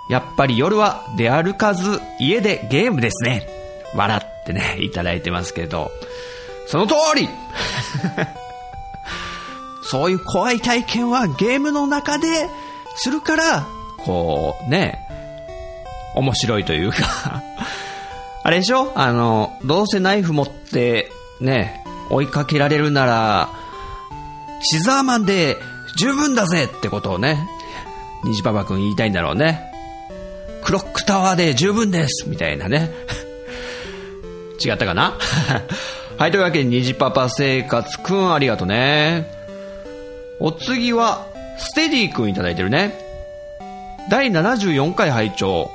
やっぱり夜は出歩かず家でゲームですね。笑ってね、いただいてますけど。その通り そういう怖い体験はゲームの中でするから、こうね、面白いというか あれでしょ？あの、どうせナイフ持ってね、追いかけられるなら、シザーマンで十分だぜってことをね、虹パパくん言いたいんだろうね。クロックタワーで十分ですみたいなね。違ったかな？はい、というわけで、虹パパ生活くんありがとうね。お次は、ステディくんいただいてるね。第74回拝聴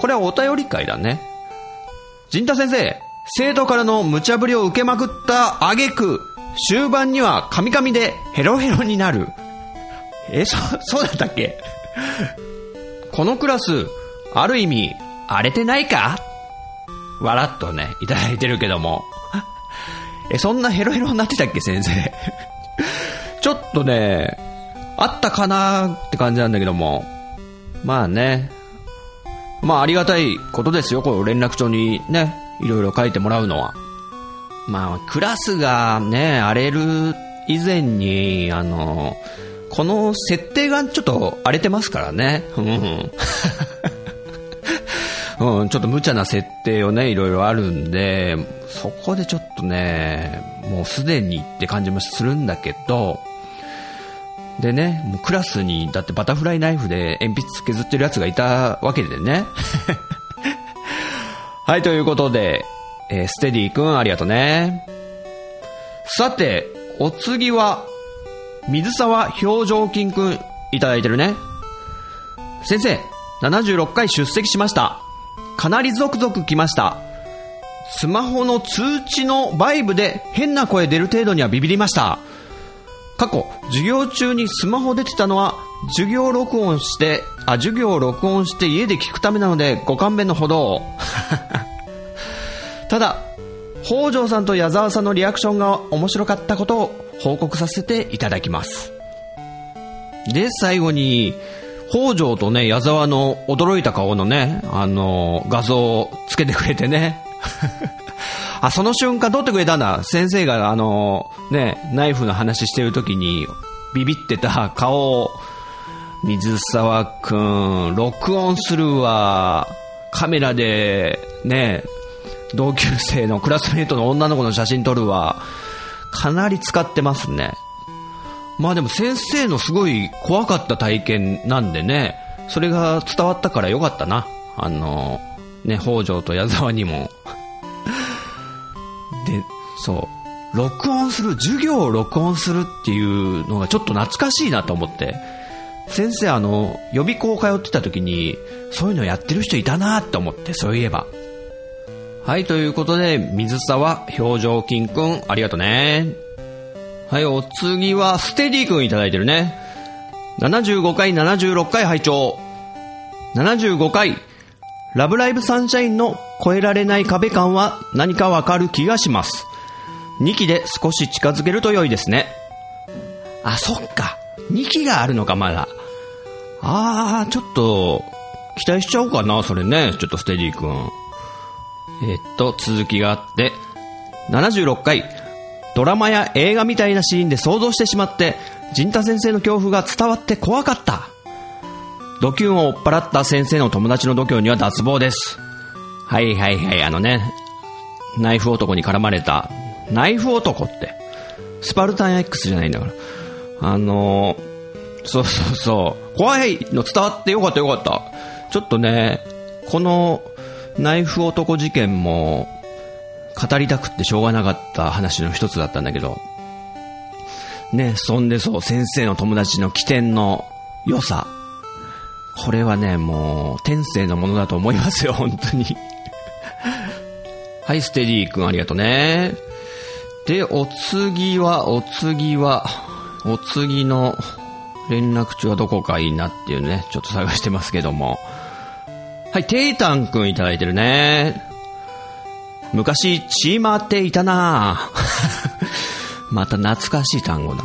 これはお便り会だね。陣太先生、生徒からの無茶ぶりを受けまくった挙句、終盤にはカミカミでヘロヘロになる。え、そ、そうだったっけ？このクラス、ある意味、荒れてないか？笑っとね、いただいてるけども。え、そんなヘロヘロになってたっけ、先生？ちょっとね、あったかなって感じなんだけども。まあね。まあありがたいことですよ、この連絡帳にね、いろいろ書いてもらうのは。まあ、クラスがね、荒れる以前に、あの、この設定がちょっと荒れてますからね。うん。うん、ちょっと無茶な設定をね、いろいろあるんで、そこでちょっとね、もうすでにって感じもするんだけど、でね、もうクラスに、だってバタフライナイフで鉛筆削ってるやつがいたわけでね。はい、ということで、えー、ステディ君ありがとね。さて、お次は、水沢表情筋くんいただいてるね。先生、76回出席しました。かなりゾクゾク来ました。スマホの通知のバイブで変な声出る程度にはビビりました。過去、授業中にスマホ出てたのは、授業録音して、あ、授業を録音して家で聞くためなので、ご勘弁のほど。ただ、北条さんと矢沢さんのリアクションが面白かったことを報告させていただきます。で、最後に、北条とね、矢沢の驚いた顔のね、あの、画像をつけてくれてね。あ、その瞬間撮ってくれたんだ。先生があの、ね、ナイフの話してる時に、ビビってた顔を、水沢くん、録音するわ。カメラで、ね、同級生のクラスメイトの女の子の写真撮るわ。かなり使ってますね。まあでも先生のすごい怖かった体験なんでね、それが伝わったからよかったな。あの、ね、北条と矢沢にも。そう、録音する、授業を録音するっていうのがちょっと懐かしいなと思って。先生あの、予備校通ってた時に、そういうのやってる人いたなって思って、そういえば。はい、ということで、水沢表情筋くん、ありがとね。はい、お次は、ステディ君いただいてるね。75回、76回拝聴75回、ラブライブサンシャインの超えられない壁感は何かわかる気がします。2期で少し近づけると良いですね。あ、そっか。2期があるのか、まだ。あー、ちょっと、期待しちゃおうかな、それね。ちょっとステディ君。えっと、続きがあって、76回、ドラマや映画みたいなシーンで想像してしまって、陣太先生の恐怖が伝わって怖かった。ドキュンを追っ払った先生の友達の度胸には脱帽です。はいはいはい、あのね、ナイフ男に絡まれた、ナイフ男って、スパルタン X じゃないんだから。あのー、そうそうそう、怖いの伝わってよかったよかった。ちょっとね、このナイフ男事件も、語りたくってしょうがなかった話の一つだったんだけど、ね、そんでそう、先生の友達の起点の良さ。これはね、もう、天性のものだと思いますよ、本当に。はい、ステディ君ありがとうね。で、お次は、お次は、お次の連絡中はどこかいいなっていうね、ちょっと探してますけども。はい、テイタン君いただいてるね。昔、チーマーっていたな また懐かしい単語だ。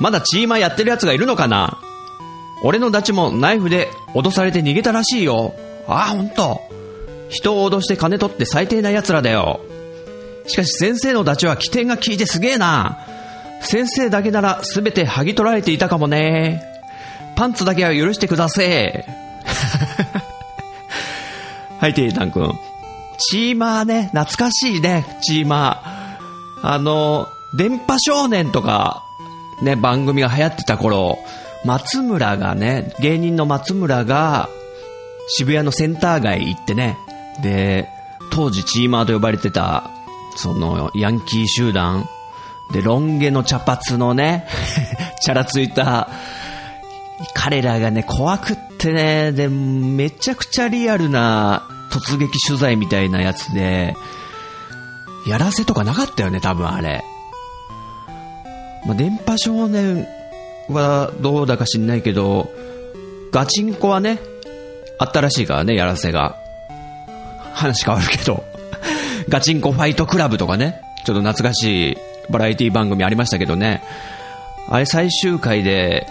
まだチーマーやってる奴がいるのかな俺のダチもナイフで脅されて逃げたらしいよ。ああ、ほんと。人を脅して金取って最低な奴らだよ。しかし先生のダチは起点が効いてすげえな。先生だけなら全て剥ぎ取られていたかもね。パンツだけは許してください。はい、テイタン君。チーマーね、懐かしいね、チーマー。あの、電波少年とか、ね、番組が流行ってた頃、松村がね、芸人の松村が、渋谷のセンター街行ってね、で、当時チーマーと呼ばれてた、その、ヤンキー集団、で、ロン毛の茶髪のね、チャラついた、彼らがね、怖くってね、で、めちゃくちゃリアルな突撃取材みたいなやつで、やらせとかなかったよね、多分あれ。まあ、電波少年はどうだか知んないけど、ガチンコはね、あったらしいからね、やらせが。話変わるけど。ガチンコファイトクラブとかね、ちょっと懐かしいバラエティ番組ありましたけどね。あれ最終回で、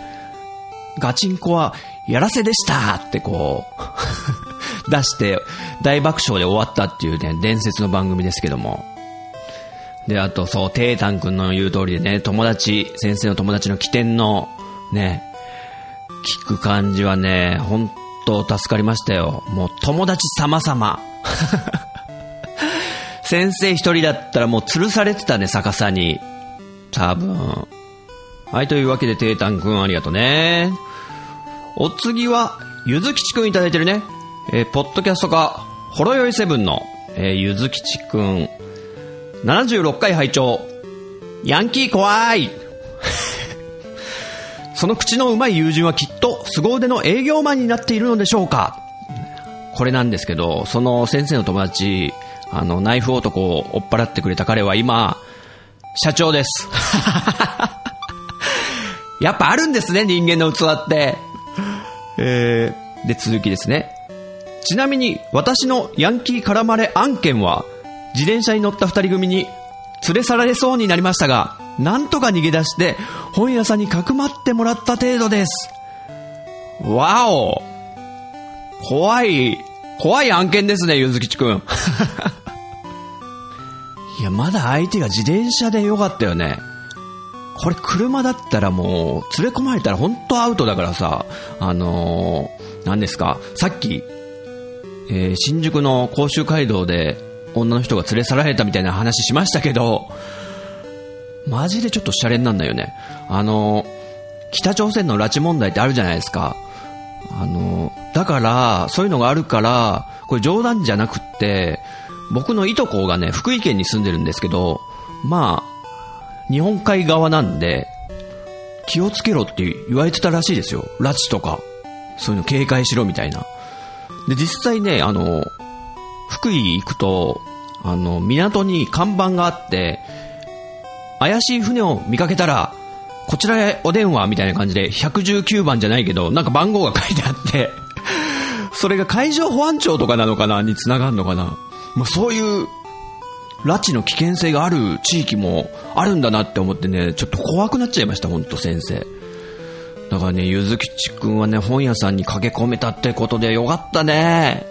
ガチンコはやらせでしたってこう 出して大爆笑で終わったっていうね、伝説の番組ですけども。で、あとそう、テータン君の言う通りでね、友達、先生の友達の起点のね、聞く感じはね、本当助かりましたよ。もう友達様々。先生一人だったらもう吊るされてたね、逆さに。多分。はい、というわけで、テータンくんありがとうね。お次は、ゆずきちくんいただいてるね。えー、ポッドキャストか、ほろよいセブンの、えー、ゆずきちくん。76回拝聴ヤンキー怖い その口のうまい友人はきっと凄腕の営業マンになっているのでしょうかこれなんですけど、その先生の友達、あの、ナイフ男を追っ払ってくれた彼は今、社長です。やっぱあるんですね、人間の器って。えー、で、続きですね。ちなみに、私のヤンキー絡まれ案件は、自転車に乗った二人組に連れ去られそうになりましたが、なんとか逃げ出して、本屋さんにかくまってもらった程度です。わお怖い、怖い案件ですね、ゆずきちくん。いや、まだ相手が自転車でよかったよね。これ車だったらもう、連れ込まれたら本当アウトだからさ、あのー、何ですか、さっき、えー、新宿の甲州街道で女の人が連れ去られたみたいな話しましたけど、マジでちょっとシャレになんだよね。あのー、北朝鮮の拉致問題ってあるじゃないですか。あのー、だから、そういうのがあるから、これ冗談じゃなくって、僕のいとこがね、福井県に住んでるんですけど、まあ、日本海側なんで、気をつけろって言われてたらしいですよ。拉致とか。そういうの警戒しろみたいな。で、実際ね、あの、福井行くと、あの、港に看板があって、怪しい船を見かけたら、こちらへお電話みたいな感じで、119番じゃないけど、なんか番号が書いてあって、それが海上保安庁とかなのかなに繋がるのかなまあ、そういう拉致の危険性がある地域もあるんだなって思ってね、ちょっと怖くなっちゃいました、ほんと先生。だからね、ゆずきちくんはね、本屋さんに駆け込めたってことでよかったね。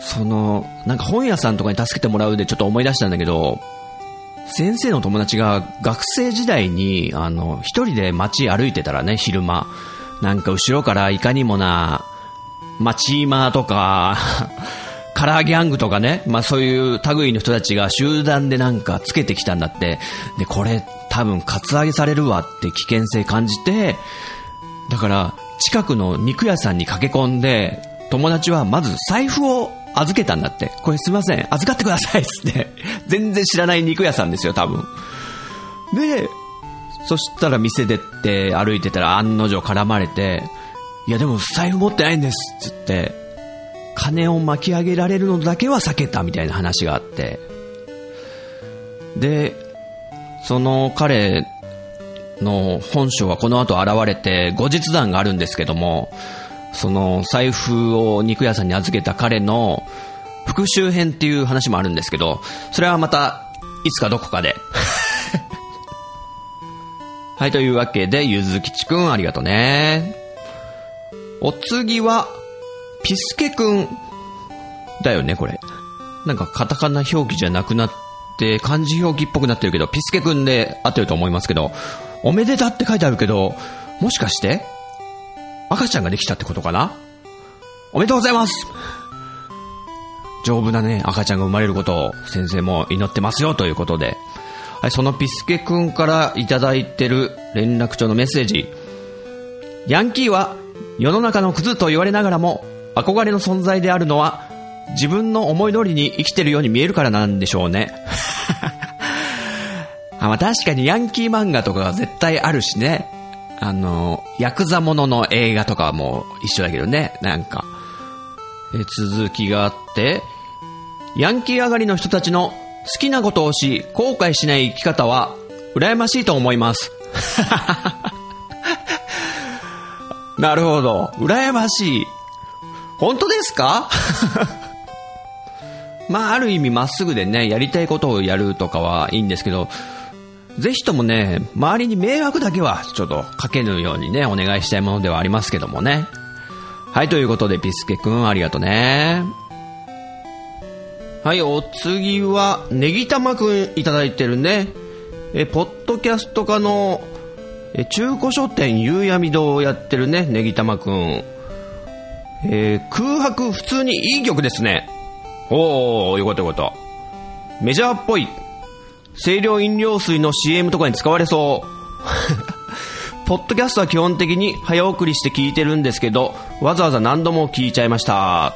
その、なんか本屋さんとかに助けてもらうでちょっと思い出したんだけど、先生の友達が学生時代に、あの、一人で街歩いてたらね、昼間。なんか後ろからいかにもな、まあ、チーマーとかカラーギャングとかね、まあそういう類の人たちが集団でなんかつけてきたんだって、で、これ多分カツアゲされるわって危険性感じて、だから近くの肉屋さんに駆け込んで、友達はまず財布を預けたんだって。これすいません、預かってくださいっつって。全然知らない肉屋さんですよ、多分。で、そしたら店出て歩いてたら案の定絡まれて、いやでも財布持ってないんですっつって、金を巻き上げられるのだけは避けたみたいな話があって、で、その彼の本性はこの後現れて後日談があるんですけども、その財布を肉屋さんに預けた彼の復讐編っていう話もあるんですけど、それはまたいつかどこかで。はい、というわけで、ゆずきちくんありがとうね。お次は、ピスケくん。だよね、これ。なんかカタカナ表記じゃなくなって、漢字表記っぽくなってるけど、ピスケくんで合ってると思いますけど、おめでたって書いてあるけど、もしかして赤ちゃんができたってことかな？おめでとうございます丈夫なね、赤ちゃんが生まれることを先生も祈ってますよということで、はい、そのピスケくんからいただいてる連絡帳のメッセージ。ヤンキーは世の中のクズと言われながらも憧れの存在であるのは自分の思い通りに生きてるように見えるからなんでしょうね。あまあ、確かにヤンキー漫画とかが絶対あるしね。あの、ヤクザものの映画とかも一緒だけどね。なんか。え続きがあって、ヤンキー上がりの人たちの好きなことをし、後悔しない生き方は、羨ましいと思います。なるほど。羨ましい。本当ですか？まあ、ある意味まっすぐでね、やりたいことをやるとかはいいんですけど、ぜひともね、周りに迷惑だけはちょっとかけぬようにね、お願いしたいものではありますけどもね。はい、ということで、ピスケくんありがとね。はい、お次は、ネギ玉くんいただいてるね。え、ポッドキャスト化の、え、中古書店夕闇堂をやってるね、ネギ玉くん。えー、空白普通にいい曲ですね。おー、よかったよかった。メジャーっぽい。清涼飲料水の CM とかに使われそう。ポッドキャストは基本的に早送りして聞いてるんですけど、わざわざ何度も聞いちゃいました。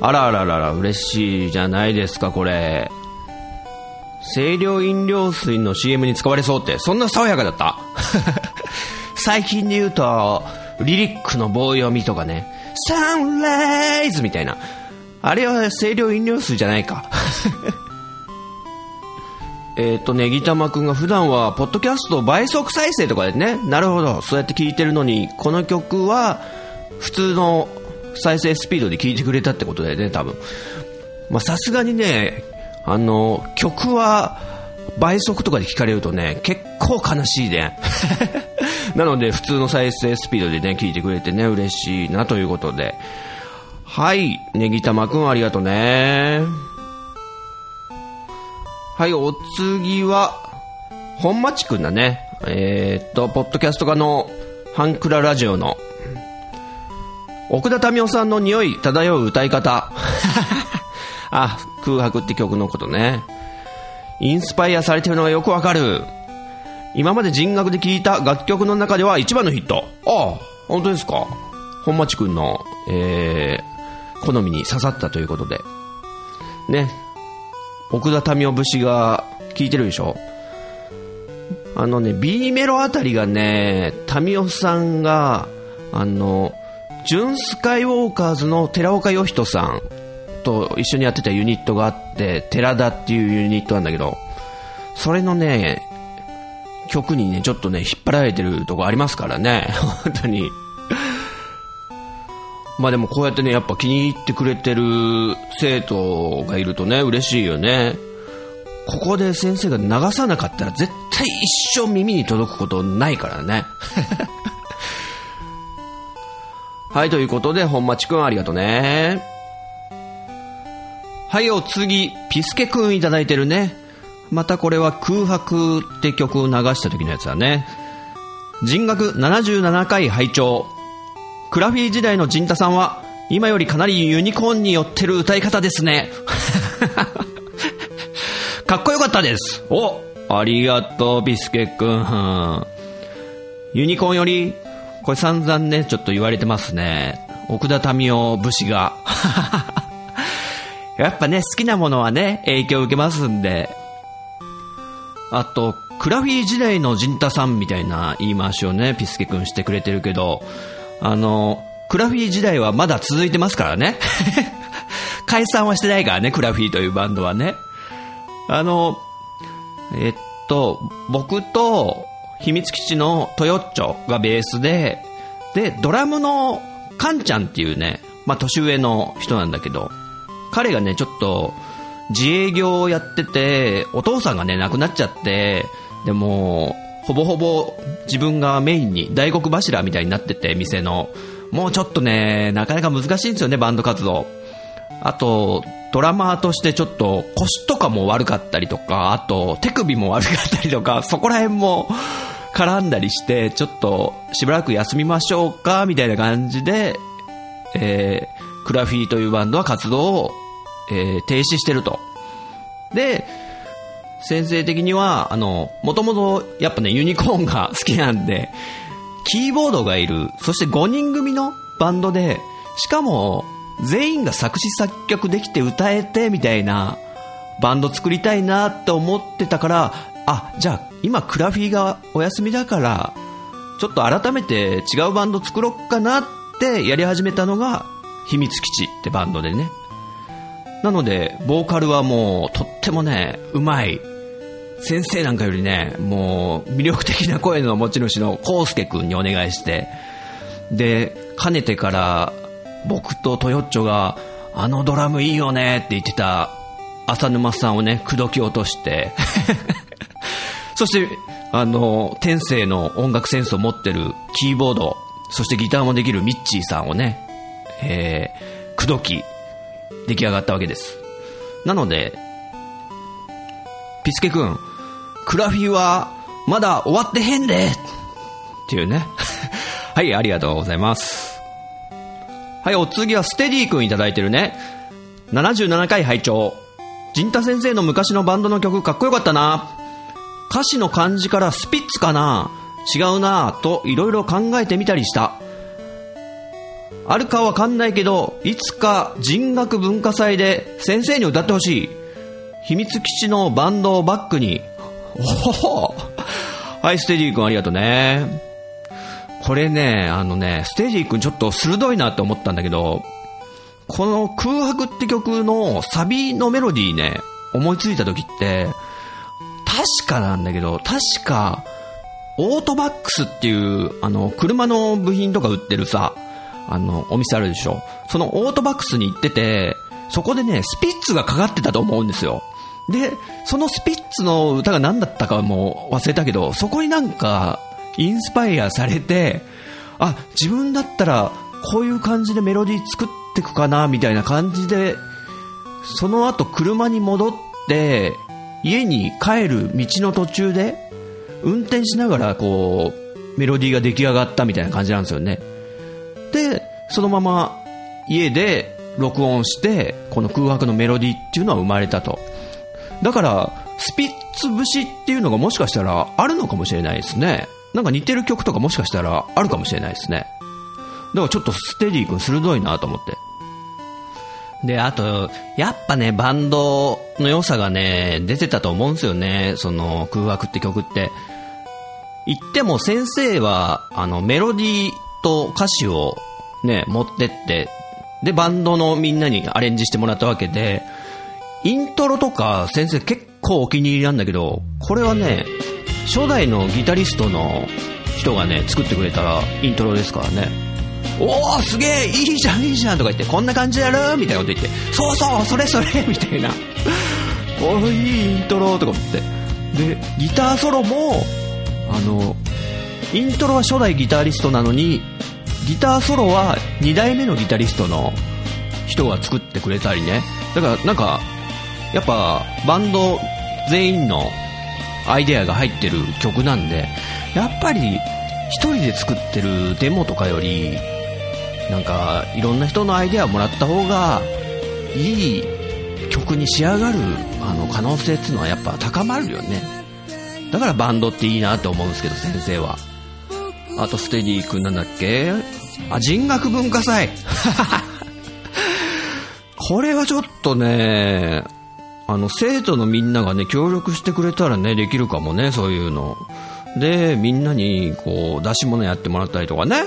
あらあららら、嬉しいじゃないですか、これ。清涼飲料水の CM に使われそうって、そんな爽やかだった？最近で言うと、リリックの棒読みとかね、サンライズみたいな。あれは清涼飲料水じゃないか。えっと、ネギ玉くんが普段は、ポッドキャスト倍速再生とかでね、なるほど、そうやって聞いてるのに、この曲は、普通の再生スピードで聴いてくれたってことだよね、多分。まさすがにね、あの、曲は、倍速とかで聞かれるとね、結構悲しいね。なので、普通の再生スピードでね、聞いてくれてね、嬉しいなということで。はい、ネギ玉くんありがとうね。はい、お次は、本町くんだね。えー、っと、ポッドキャスト家のハンクララジオの、奥田民生さんの匂い漂う歌い方。あ、空白って曲のことね。インスパイアされてるのがよくわかる。今まで人学で聴いた楽曲の中では一番のヒット。ああ、本当ですか？本町くんの、えー、好みに刺さったということで。ね、奥田民生節が効いてるでしょ？あのね、B メロあたりがね、民生さんが、あの、ジュンスカイウォーカーズの寺岡義人さんと一緒にやってたユニットがあって、寺田っていうユニットなんだけど、それのね、曲にね、ちょっとね、引っ張られてるとこありますからね、本当に。まあでもこうやってね、やっぱ気に入ってくれてる生徒がいるとね、嬉しいよね。ここで先生が流さなかったら絶対一生耳に届くことないからね。はい、ということで、本町くんありがとね。はい、お次、ピスケくんいただいてるね。またこれは空白って曲を流した時のやつだね。人学77回拝聴クラフィー時代の陣太さんは、今よりかなりユニコーンに寄ってる歌い方ですね。かっこよかったです。おありがとう、ビスケくん。ユニコーンより、これ散々ね、ちょっと言われてますね。奥田民生節が。やっぱね、好きなものはね、影響を受けますんで。あと、クラフィー時代の陣太さんみたいな言い回しをね、ピスケくんしてくれてるけど、あの、クラフィー時代はまだ続いてますからね。解散はしてないからね、クラフィーというバンドはね。あの、えっと、僕と秘密基地のトヨッチョがベースで、で、ドラムのカンちゃんっていうね、まあ年上の人なんだけど、彼がね、ちょっと自営業をやってて、お父さんがね、亡くなっちゃって、でも、ほぼほぼ自分がメインに大黒柱みたいになってて、店の。もうちょっとね、なかなか難しいんですよね、バンド活動。あと、ドラマーとしてちょっと腰とかも悪かったりとか、あと手首も悪かったりとか、そこら辺も絡んだりして、ちょっとしばらく休みましょうか、みたいな感じで、えー、クラフィーというバンドは活動を、えー、停止してると。で、先生的には、あの、もともとやっぱね、ユニコーンが好きなんで、キーボードがいる、そして5人組のバンドで、しかも、全員が作詞作曲できて歌えてみたいなバンド作りたいなって思ってたから、あ、じゃあ今クラフィーがお休みだから、ちょっと改めて違うバンド作ろっかなってやり始めたのが秘密基地ってバンドでね。なので、ボーカルはもうとってもね、うまい。先生なんかよりね、もう魅力的な声の持ち主のコウスケくんにお願いして、で、かねてから僕とトヨッチョがあのドラムいいよねって言ってた浅沼さんをね、口説き落として、そして、あの、天性の音楽センスを持ってるキーボード、そしてギターもできるミッチーさんをね、えー、口説き、出来上がったわけです。なので、ピスケくん、クラフィーはまだ終わってへんでっていうね。はい、ありがとうございます。はい、お次はステディくんいただいてるね。77回拝聴陣太先生の昔のバンドの曲かっこよかったな。歌詞の漢字からスピッツかな違うなぁといろいろ考えてみたりした。あるかわかんないけど、いつか人学文化祭で先生に歌ってほしい。秘密基地のバンドをバックに。おほほはい、ステディ君ありがとうね。これね、あのね、ステディ君ちょっと鋭いなって思ったんだけど、この空白って曲のサビのメロディーね、思いついた時って、確かなんだけど、確か、オートバックスっていう、あの、車の部品とか売ってるさ、あの、お店あるでしょ。そのオートバックスに行ってて、そこでね、スピッツがかかってたと思うんですよ。で、そのスピッツの歌が何だったかもう忘れたけど、そこになんか、インスパイアされて、あ、自分だったら、こういう感じでメロディー作ってくかな、みたいな感じで、その後車に戻って、家に帰る道の途中で、運転しながらこう、メロディーが出来上がったみたいな感じなんですよね。で、そのまま家で録音して、この空白のメロディーっていうのは生まれたと。だから、スピッツ節っていうのがもしかしたらあるのかもしれないですね。なんか似てる曲とかもしかしたらあるかもしれないですね。だからちょっとステディ君鋭いなと思って。で、あと、やっぱね、バンドの良さがね、出てたと思うんですよね。その、空白って曲って。言っても先生は、あの、メロディーと歌詞をね、持ってって、で、バンドのみんなにアレンジしてもらったわけで、イントロとか先生結構お気に入りなんだけど、これはね、初代のギタリストの人がね、作ってくれたイントロですからね。おーすげえいいじゃんいいじゃんとか言って、こんな感じやるみたいなこと言って、そうそうそれそれ みたいな。おいいイントロとか思って。で、ギターソロも、あの、イントロは初代ギタリストなのに、ギターソロは2代目のギタリストの人が作ってくれたりね。だからなんか、やっぱバンド全員のアイデアが入ってる曲なんで、やっぱり一人で作ってるデモとかより、なんかいろんな人のアイデアをもらった方がいい曲に仕上がるあの可能性っていうのはやっぱ高まるよね。だからバンドっていいなって思うんですけど、先生は。あとステディ君なんだっけ？あ、人学文化祭 これはちょっとね、あの、生徒のみんながね、協力してくれたらね、できるかもね、そういうの。で、みんなに、こう、出し物やってもらったりとかね。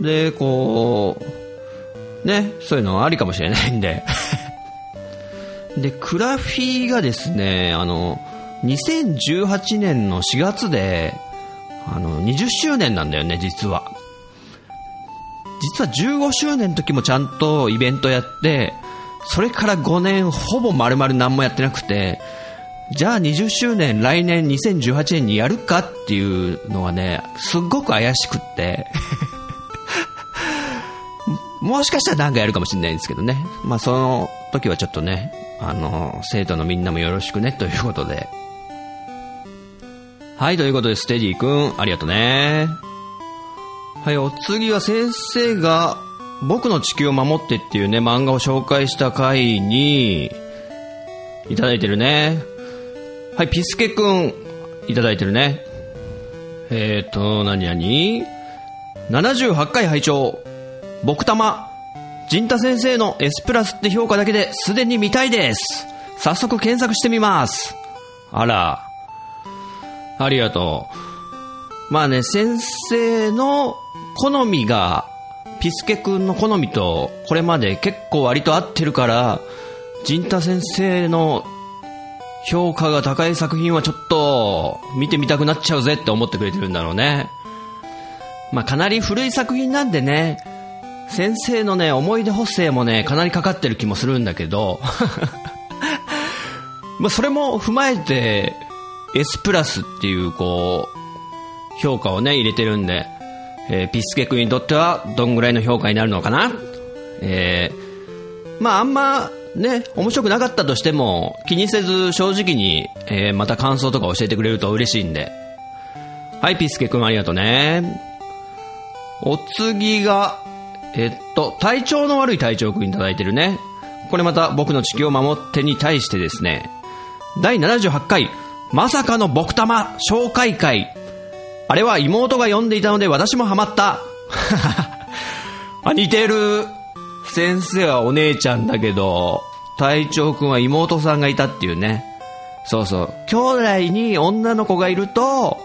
で、こう、ね、そういうのありかもしれないんで。で、クラフィーがですね、あの、2018年の4月で、あの、20周年なんだよね、実は。実は15周年の時もちゃんとイベントやって、それから5年ほぼ丸々何もやってなくて、じゃあ20周年来年2018年にやるかっていうのはね、すっごく怪しくって、もしかしたらなんかやるかもしれないんですけどね。まあその時はちょっとね、あの、生徒のみんなもよろしくね、ということで。はい、ということで、ステディ君、ありがとうね。はい、お次は先生が、僕の地球を守ってっていうね、漫画を紹介した回に、いただいてるね。はい、ピスケくん、いただいてるね。えーと、何々 ?78 回拝聴僕玉、陣太先生の S プラスって評価だけですでに見たいです。早速検索してみます。あら。ありがとう。まあね、先生の好みが、ピスケ君の好みと、これまで結構割と合ってるから、陣太先生の評価が高い作品はちょっと見てみたくなっちゃうぜって思ってくれてるんだろうね。まあかなり古い作品なんでね、先生のね、思い出補正もね、かなりかかってる気もするんだけど、まあそれも踏まえて、S プラスっていうこう、評価をね、入れてるんで、えーピスケ君にとってはどんぐらいの評価になるのかな？えーまああんまね、面白くなかったとしても気にせず正直に、えーまた感想とか教えてくれると嬉しいんで。はい、ピスケ君ありがとうね。お次が、えっと、体調の悪い体調君いただいてるね。これまた僕の地球を守ってに対してですね、第78回、まさかの僕玉紹介会。あれは妹が読んでいたので私もハマった。あ、似てる。先生はお姉ちゃんだけど、隊長くんは妹さんがいたっていうね。そうそう。兄弟に女の子がいると、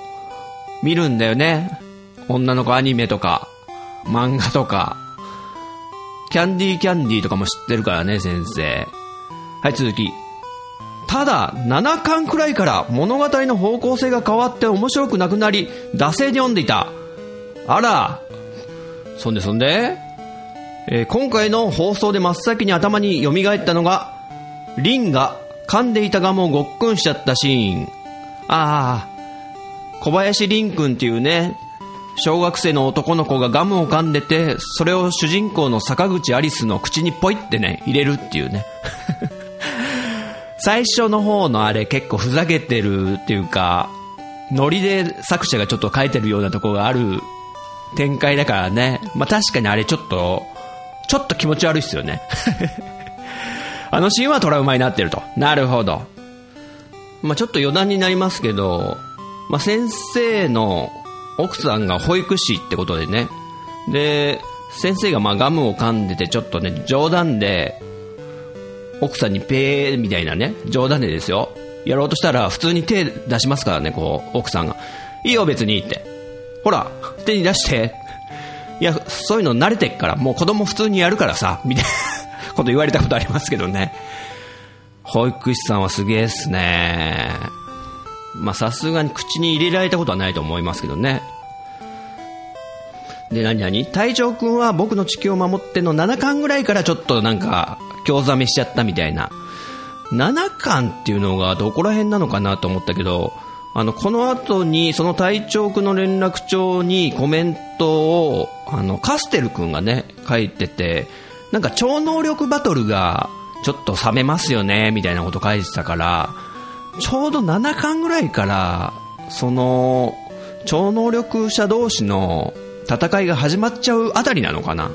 見るんだよね。女の子アニメとか、漫画とか。キャンディーキャンディーとかも知ってるからね、先生。はい、続き。ただ、7巻くらいから物語の方向性が変わって面白くなくなり、惰性で読んでいた。あら。そんでそんで、えー今回の放送で真っ先に頭に蘇ったのが、リンが噛んでいたガムをごっくんしちゃったシーン。ああ、小林凛くんっていうね、小学生の男の子がガムを噛んでて、それを主人公の坂口アリスの口にポイってね、入れるっていうね。最初の方のあれ結構ふざけてるっていうか、ノリで作者がちょっと書いてるようなところがある展開だからね。まあ確かにあれちょっと、ちょっと気持ち悪いっすよね。あのシーンはトラウマになってると。なるほど。まあちょっと余談になりますけど、まあ先生の奥さんが保育士ってことでね。で、先生がまあガムを噛んでてちょっとね、冗談で、奥さんにペーみたいなね、冗談でですよ。やろうとしたら普通に手出しますからね、こう、奥さんが。いいよ別にって。ほら、手に出して。いや、そういうの慣れてっから、もう子供普通にやるからさ、みたいな こと言われたことありますけどね。保育士さんはすげえっすね。まあさすがに口に入れられたことはないと思いますけどね。で、何々隊長くんは僕の地球を守っての7巻ぐらいからちょっとなんか、興ざめしちゃったみたいな。7巻っていうのがどこら辺なのかなと思ったけど、あの、この後に、その隊長くんの連絡帳にコメントを、あの、カステルくんがね、書いてて、なんか超能力バトルが、ちょっと冷めますよね、みたいなこと書いてたから、ちょうど7巻ぐらいから、その、超能力者同士の戦いが始まっちゃうあたりなのかな？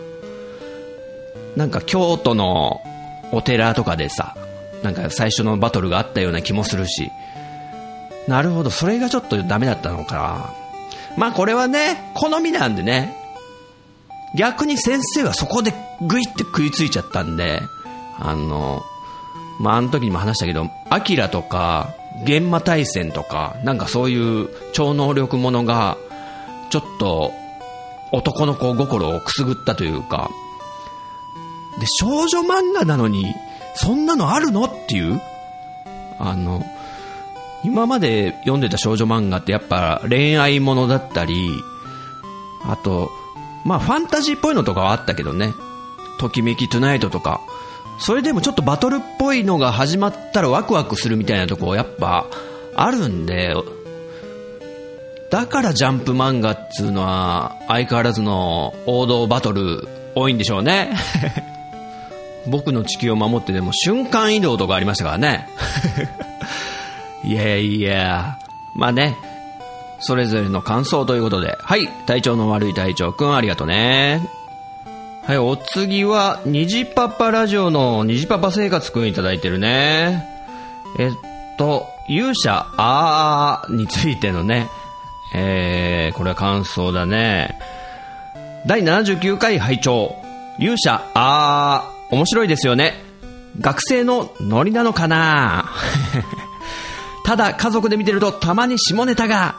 なんか京都のお寺とかでさ、なんか最初のバトルがあったような気もするし、なるほど、それがちょっとダメだったのか。な。まあこれはね、好みなんでね、逆に先生はそこでグイって食いついちゃったんで、あの、まああの時にも話したけど、アキラとか、幻魔大戦とか、なんかそういう超能力ものが、ちょっと男の子心をくすぐったというか、で、少女漫画なのに、そんなのあるのっていうあの、今まで読んでた少女漫画ってやっぱ恋愛ものだったり、あと、まあファンタジーっぽいのとかはあったけどね。ときめきトゥナイトとか。それでもちょっとバトルっぽいのが始まったらワクワクするみたいなとこやっぱあるんで、だからジャンプ漫画っつうのは相変わらずの王道バトル多いんでしょうね。僕の地球を守ってでも瞬間移動とかありましたからね。いやいや、まあね、それぞれの感想ということで、はい、体調の悪い隊長くんありがとうね。はい、お次は、虹パパラジオの虹パパ生活くんいただいてるね。えっと、勇者あーについてのね、えー、これは感想だね。第79回拝聴勇者、あー、面白いですよね。学生のノリなのかな ただ家族で見てるとたまに下ネタが、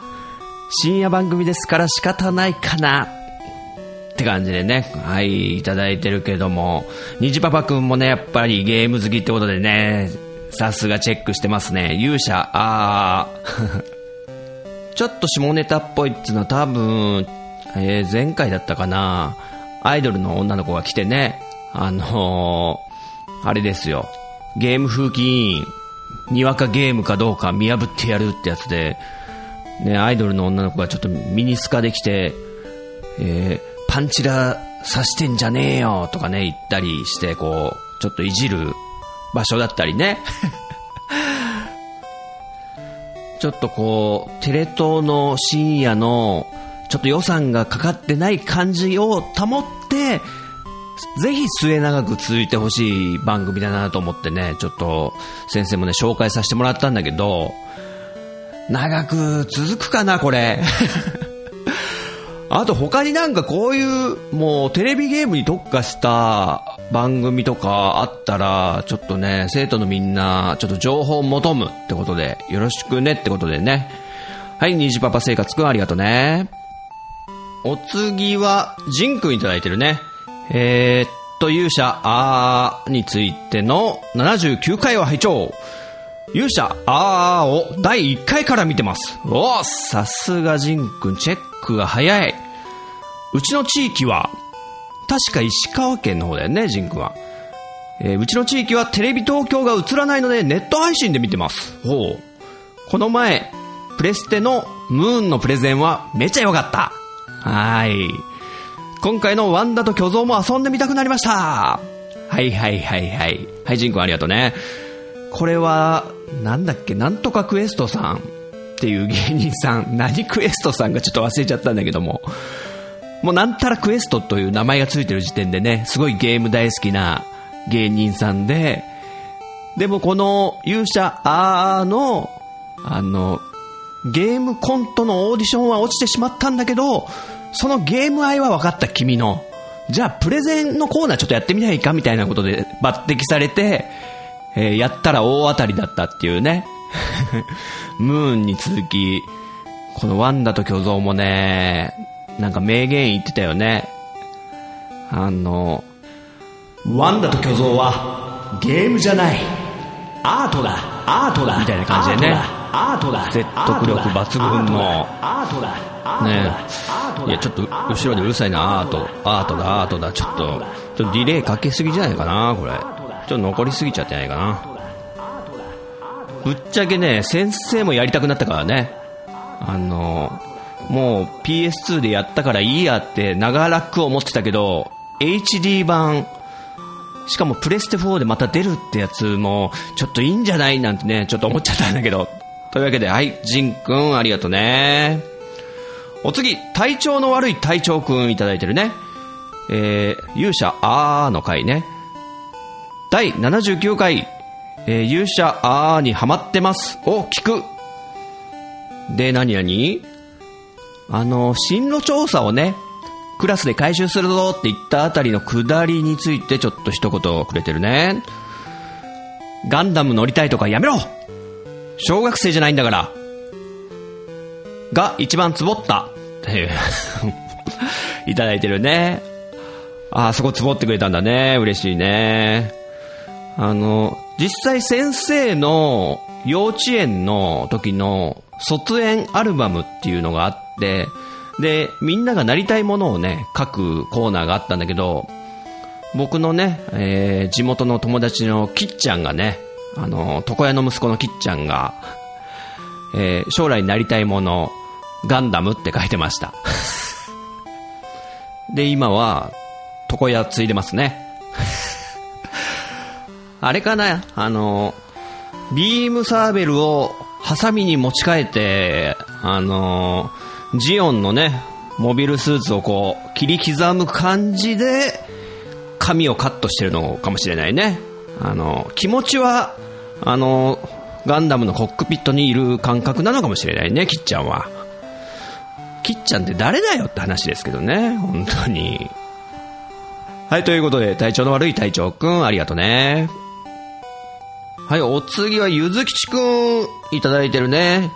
深夜番組ですから仕方ないかな。って感じでね、はい、いただいてるけども、虹パパくんもね、やっぱりゲーム好きってことでね、さすがチェックしてますね。勇者、あー。ちょっと下ネタっぽいっていうのは多分、えー、前回だったかな。アイドルの女の子が来てね、あのー、あれですよ。ゲーム風紀委員、にわかゲームかどうか見破ってやるってやつで、ね、アイドルの女の子がちょっとミニスカできて、えー、パンチラ刺してんじゃねえよとかね、言ったりして、こう、ちょっといじる場所だったりね。ちょっとこう、テレ東の深夜の、ちょっと予算がかかってない感じを保って、ぜひ末永く続いてほしい番組だなと思ってね、ちょっと先生もね、紹介させてもらったんだけど、長く続くかな、これ。あと他になんかこういうもうテレビゲームに特化した番組とかあったら、ちょっとね、生徒のみんな、ちょっと情報を求むってことで、よろしくねってことでね。はい、虹パパ生活くんありがとうね。お次は、ジンくんいただいてるね。えー、っと、勇者あーについての79回を拝聴勇者あーを第1回から見てます。おさすがジンくん、チェックが早い。うちの地域は、確か石川県の方だよね、ジンくんは。えー、うちの地域はテレビ東京が映らないのでネット配信で見てます。ほう。この前、プレステのムーンのプレゼンはめちゃ良かった。はい。今回のワンダと巨像も遊んでみたくなりました。はいはいはいはい。はい、ジンくんありがとうね。これは、なんだっけ、なんとかクエストさんっていう芸人さん、何クエストさんがちょっと忘れちゃったんだけども、もうなんたらクエストという名前がついてる時点でね、すごいゲーム大好きな芸人さんで、でもこの勇者あーの、あの、ゲームコントのオーディションは落ちてしまったんだけど、そのゲーム愛は分かった君の、じゃあプレゼンのコーナーちょっとやってみないかみたいなことで抜擢されて、えー、やったら大当たりだったっていうね。ムーンに続き、このワンダと巨像もね、なんか名言言ってたよね。あの、ワンダと巨像はゲームじゃない。アートだ、アートだ。みたいな感じでね。アートだ。説得力抜群の。アートだ。ねいや、ちょっと後ろでうるさいな、アート、アートだ、アートだ、ちょっと、ちょっとディレイかけすぎじゃないかな、これ。ちょっと残りすぎちゃってないかな。ぶっちゃけね、先生もやりたくなったからね。あの、もう PS2 でやったからいいやって長らく思ってたけど、HD 版、しかもプレステ4でまた出るってやつも、ちょっといいんじゃないなんてね、ちょっと思っちゃったんだけど。というわけで、はい、ジンくん、ありがとうね。お次、体調の悪い隊長くんいただいてるね。えー、勇者あーの回ね。第79回、えー、勇者あーにハマってます。を聞く。で、何々あの、進路調査をね、クラスで回収するぞって言ったあたりの下りについてちょっと一言くれてるね。ガンダム乗りたいとかやめろ小学生じゃないんだから。が一番ツボったっていう いただいてるね。あ、そこツボってくれたんだね。嬉しいね。あの、実際先生の幼稚園の時の卒園アルバムっていうのがあって、で、みんながなりたいものをね、書くコーナーがあったんだけど、僕のね、えー、地元の友達のキッちゃんがね、あの、床屋の息子のキッちゃんが、えー、将来なりたいもの、ガンダムって書いてました。で、今は、床屋継いでますね。あれかなあの、ビームサーベルをハサミに持ち替えて、あの、ジオンのね、モビルスーツをこう、切り刻む感じで、髪をカットしてるのかもしれないね。あの、気持ちは、あの、ガンダムのコックピットにいる感覚なのかもしれないね、キッちゃんは。キッちゃんって誰だよって話ですけどね、本当に。はい、ということで、体調の悪い隊長くん、ありがとね。はい、お次はゆずきちくん、いただいてるね。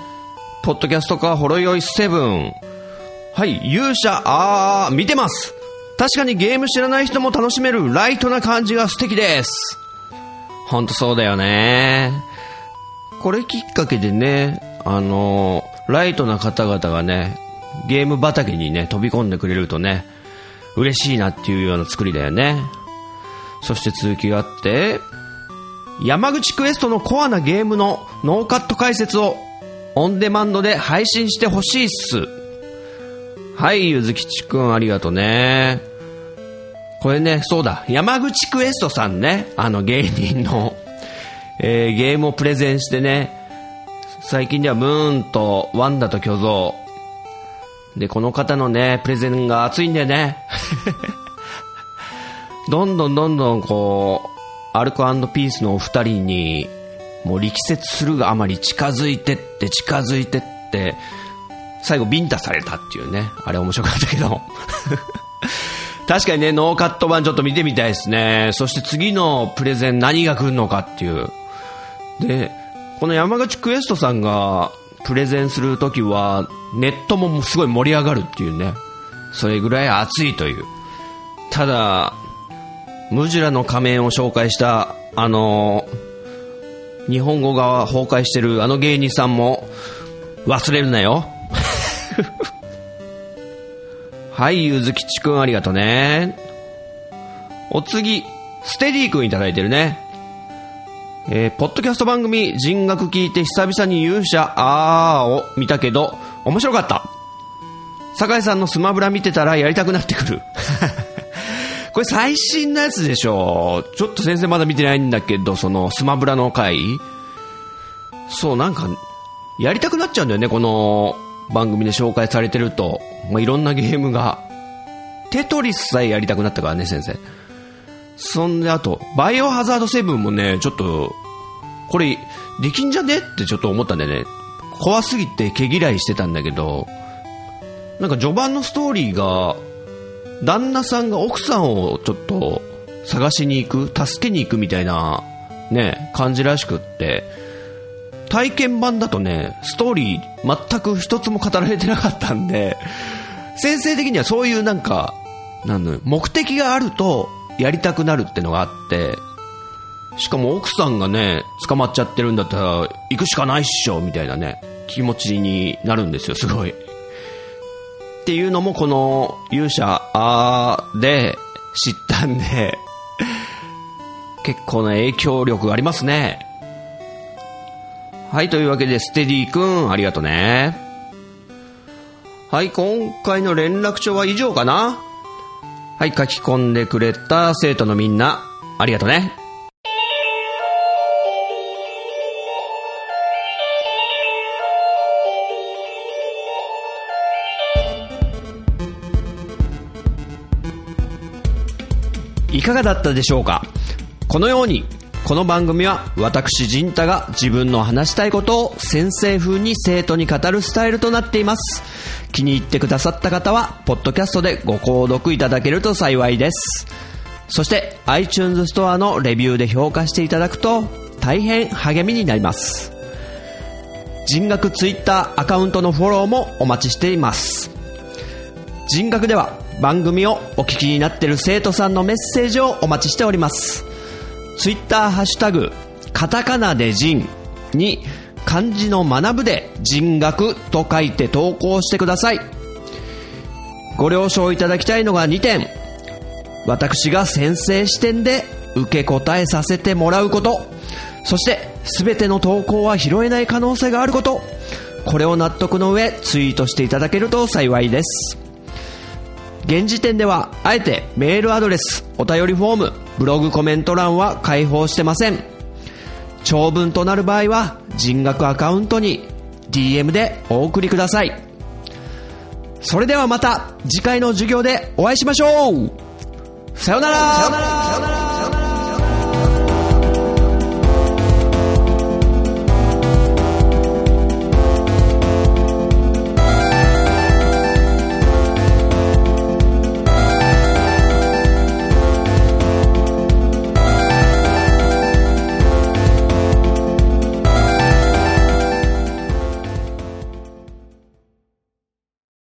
ポッドキャストか、ほろよいセブン。はい、勇者、あー、見てます。確かにゲーム知らない人も楽しめるライトな感じが素敵です。ほんとそうだよね。これきっかけでね、あのーライトな方々がね、ゲーム畑にね、飛び込んでくれるとね、嬉しいなっていうような作りだよね。そして続きがあって、山口クエストのコアなゲームのノーカット解説をオンデマンドで配信してほしいっす。はい、ゆずきちくんありがとね。これね、そうだ、山口クエストさんね、あの芸人の、えーゲームをプレゼンしてね、最近ではムーンとワンダと巨像。で、この方のね、プレゼンが熱いんだよね。どんどんどんどんこう、アルコピースのお二人に、もう力説するがあまり近づいてって近づいてって、最後ビンタされたっていうね。あれ面白かったけど。確かにね、ノーカット版ちょっと見てみたいですね。そして次のプレゼン何が来るのかっていう。で、この山口クエストさんがプレゼンするときは、ネットもすごい盛り上がるっていうね。それぐらい熱いという。ただ、ムジュラの仮面を紹介した、あの日本語が崩壊してるあの芸人さんも忘れるなよ。はい、ゆずきちくんありがとね。お次、ステディくんいただいてるね。えーポッドキャスト番組、人学聞いて久々に勇者あーを見たけど、面白かった。酒井さんのスマブラ見てたらやりたくなってくる。これ最新のやつでしょちょっと先生まだ見てないんだけど、そのスマブラの回そう、なんか、やりたくなっちゃうんだよね、この番組で紹介されてると。まあ、いろんなゲームが。テトリスさえやりたくなったからね、先生。そんで、あと、バイオハザード7もね、ちょっと、これ、できんじゃねってちょっと思ったんだよね。怖すぎて毛嫌いしてたんだけど、なんか序盤のストーリーが、旦那さんが奥さんをちょっと探しに行く、助けに行くみたいな、ね、感じらしくって、体験版だとね、ストーリー全く一つも語られてなかったんで、先生的にはそういうなんか、なんだろう目的があるとやりたくなるってのがあって、しかも奥さんがね、捕まっちゃってるんだったら行くしかないっしょ、みたいなね、気持ちになるんですよ、すごい。っていうのもこの勇者で知ったんで、結構な影響力がありますね。はい、というわけで、ステディ君、ありがとね。はい、今回の連絡帳は以上かなはい、書き込んでくれた生徒のみんな、ありがとね。いかがだったでしょうか？このように、この番組は私陣太が自分の話したいことを先生風に生徒に語るスタイルとなっています。気に入ってくださった方は、ポッドキャストでご購読いただけると幸いです。そして、iTunes ストアのレビューで評価していただくと、大変励みになります。人学 Twitter アカウントのフォローもお待ちしています。人学では番組をお聞きになっている生徒さんのメッセージをお待ちしております。ツイッターハッシュタグ、カタカナで人に漢字の学ぶで人学と書いて投稿してください。ご了承いただきたいのが2点。私が先生視点で受け答えさせてもらうこと。そして、すべての投稿は拾えない可能性があること。これを納得の上、ツイートしていただけると幸いです。現時点では、あえてメールアドレス、お便りフォーム、ブログコメント欄は開放してません。長文となる場合は、人学アカウントに DM でお送りください。それではまた次回の授業でお会いしましょうさよならさよなら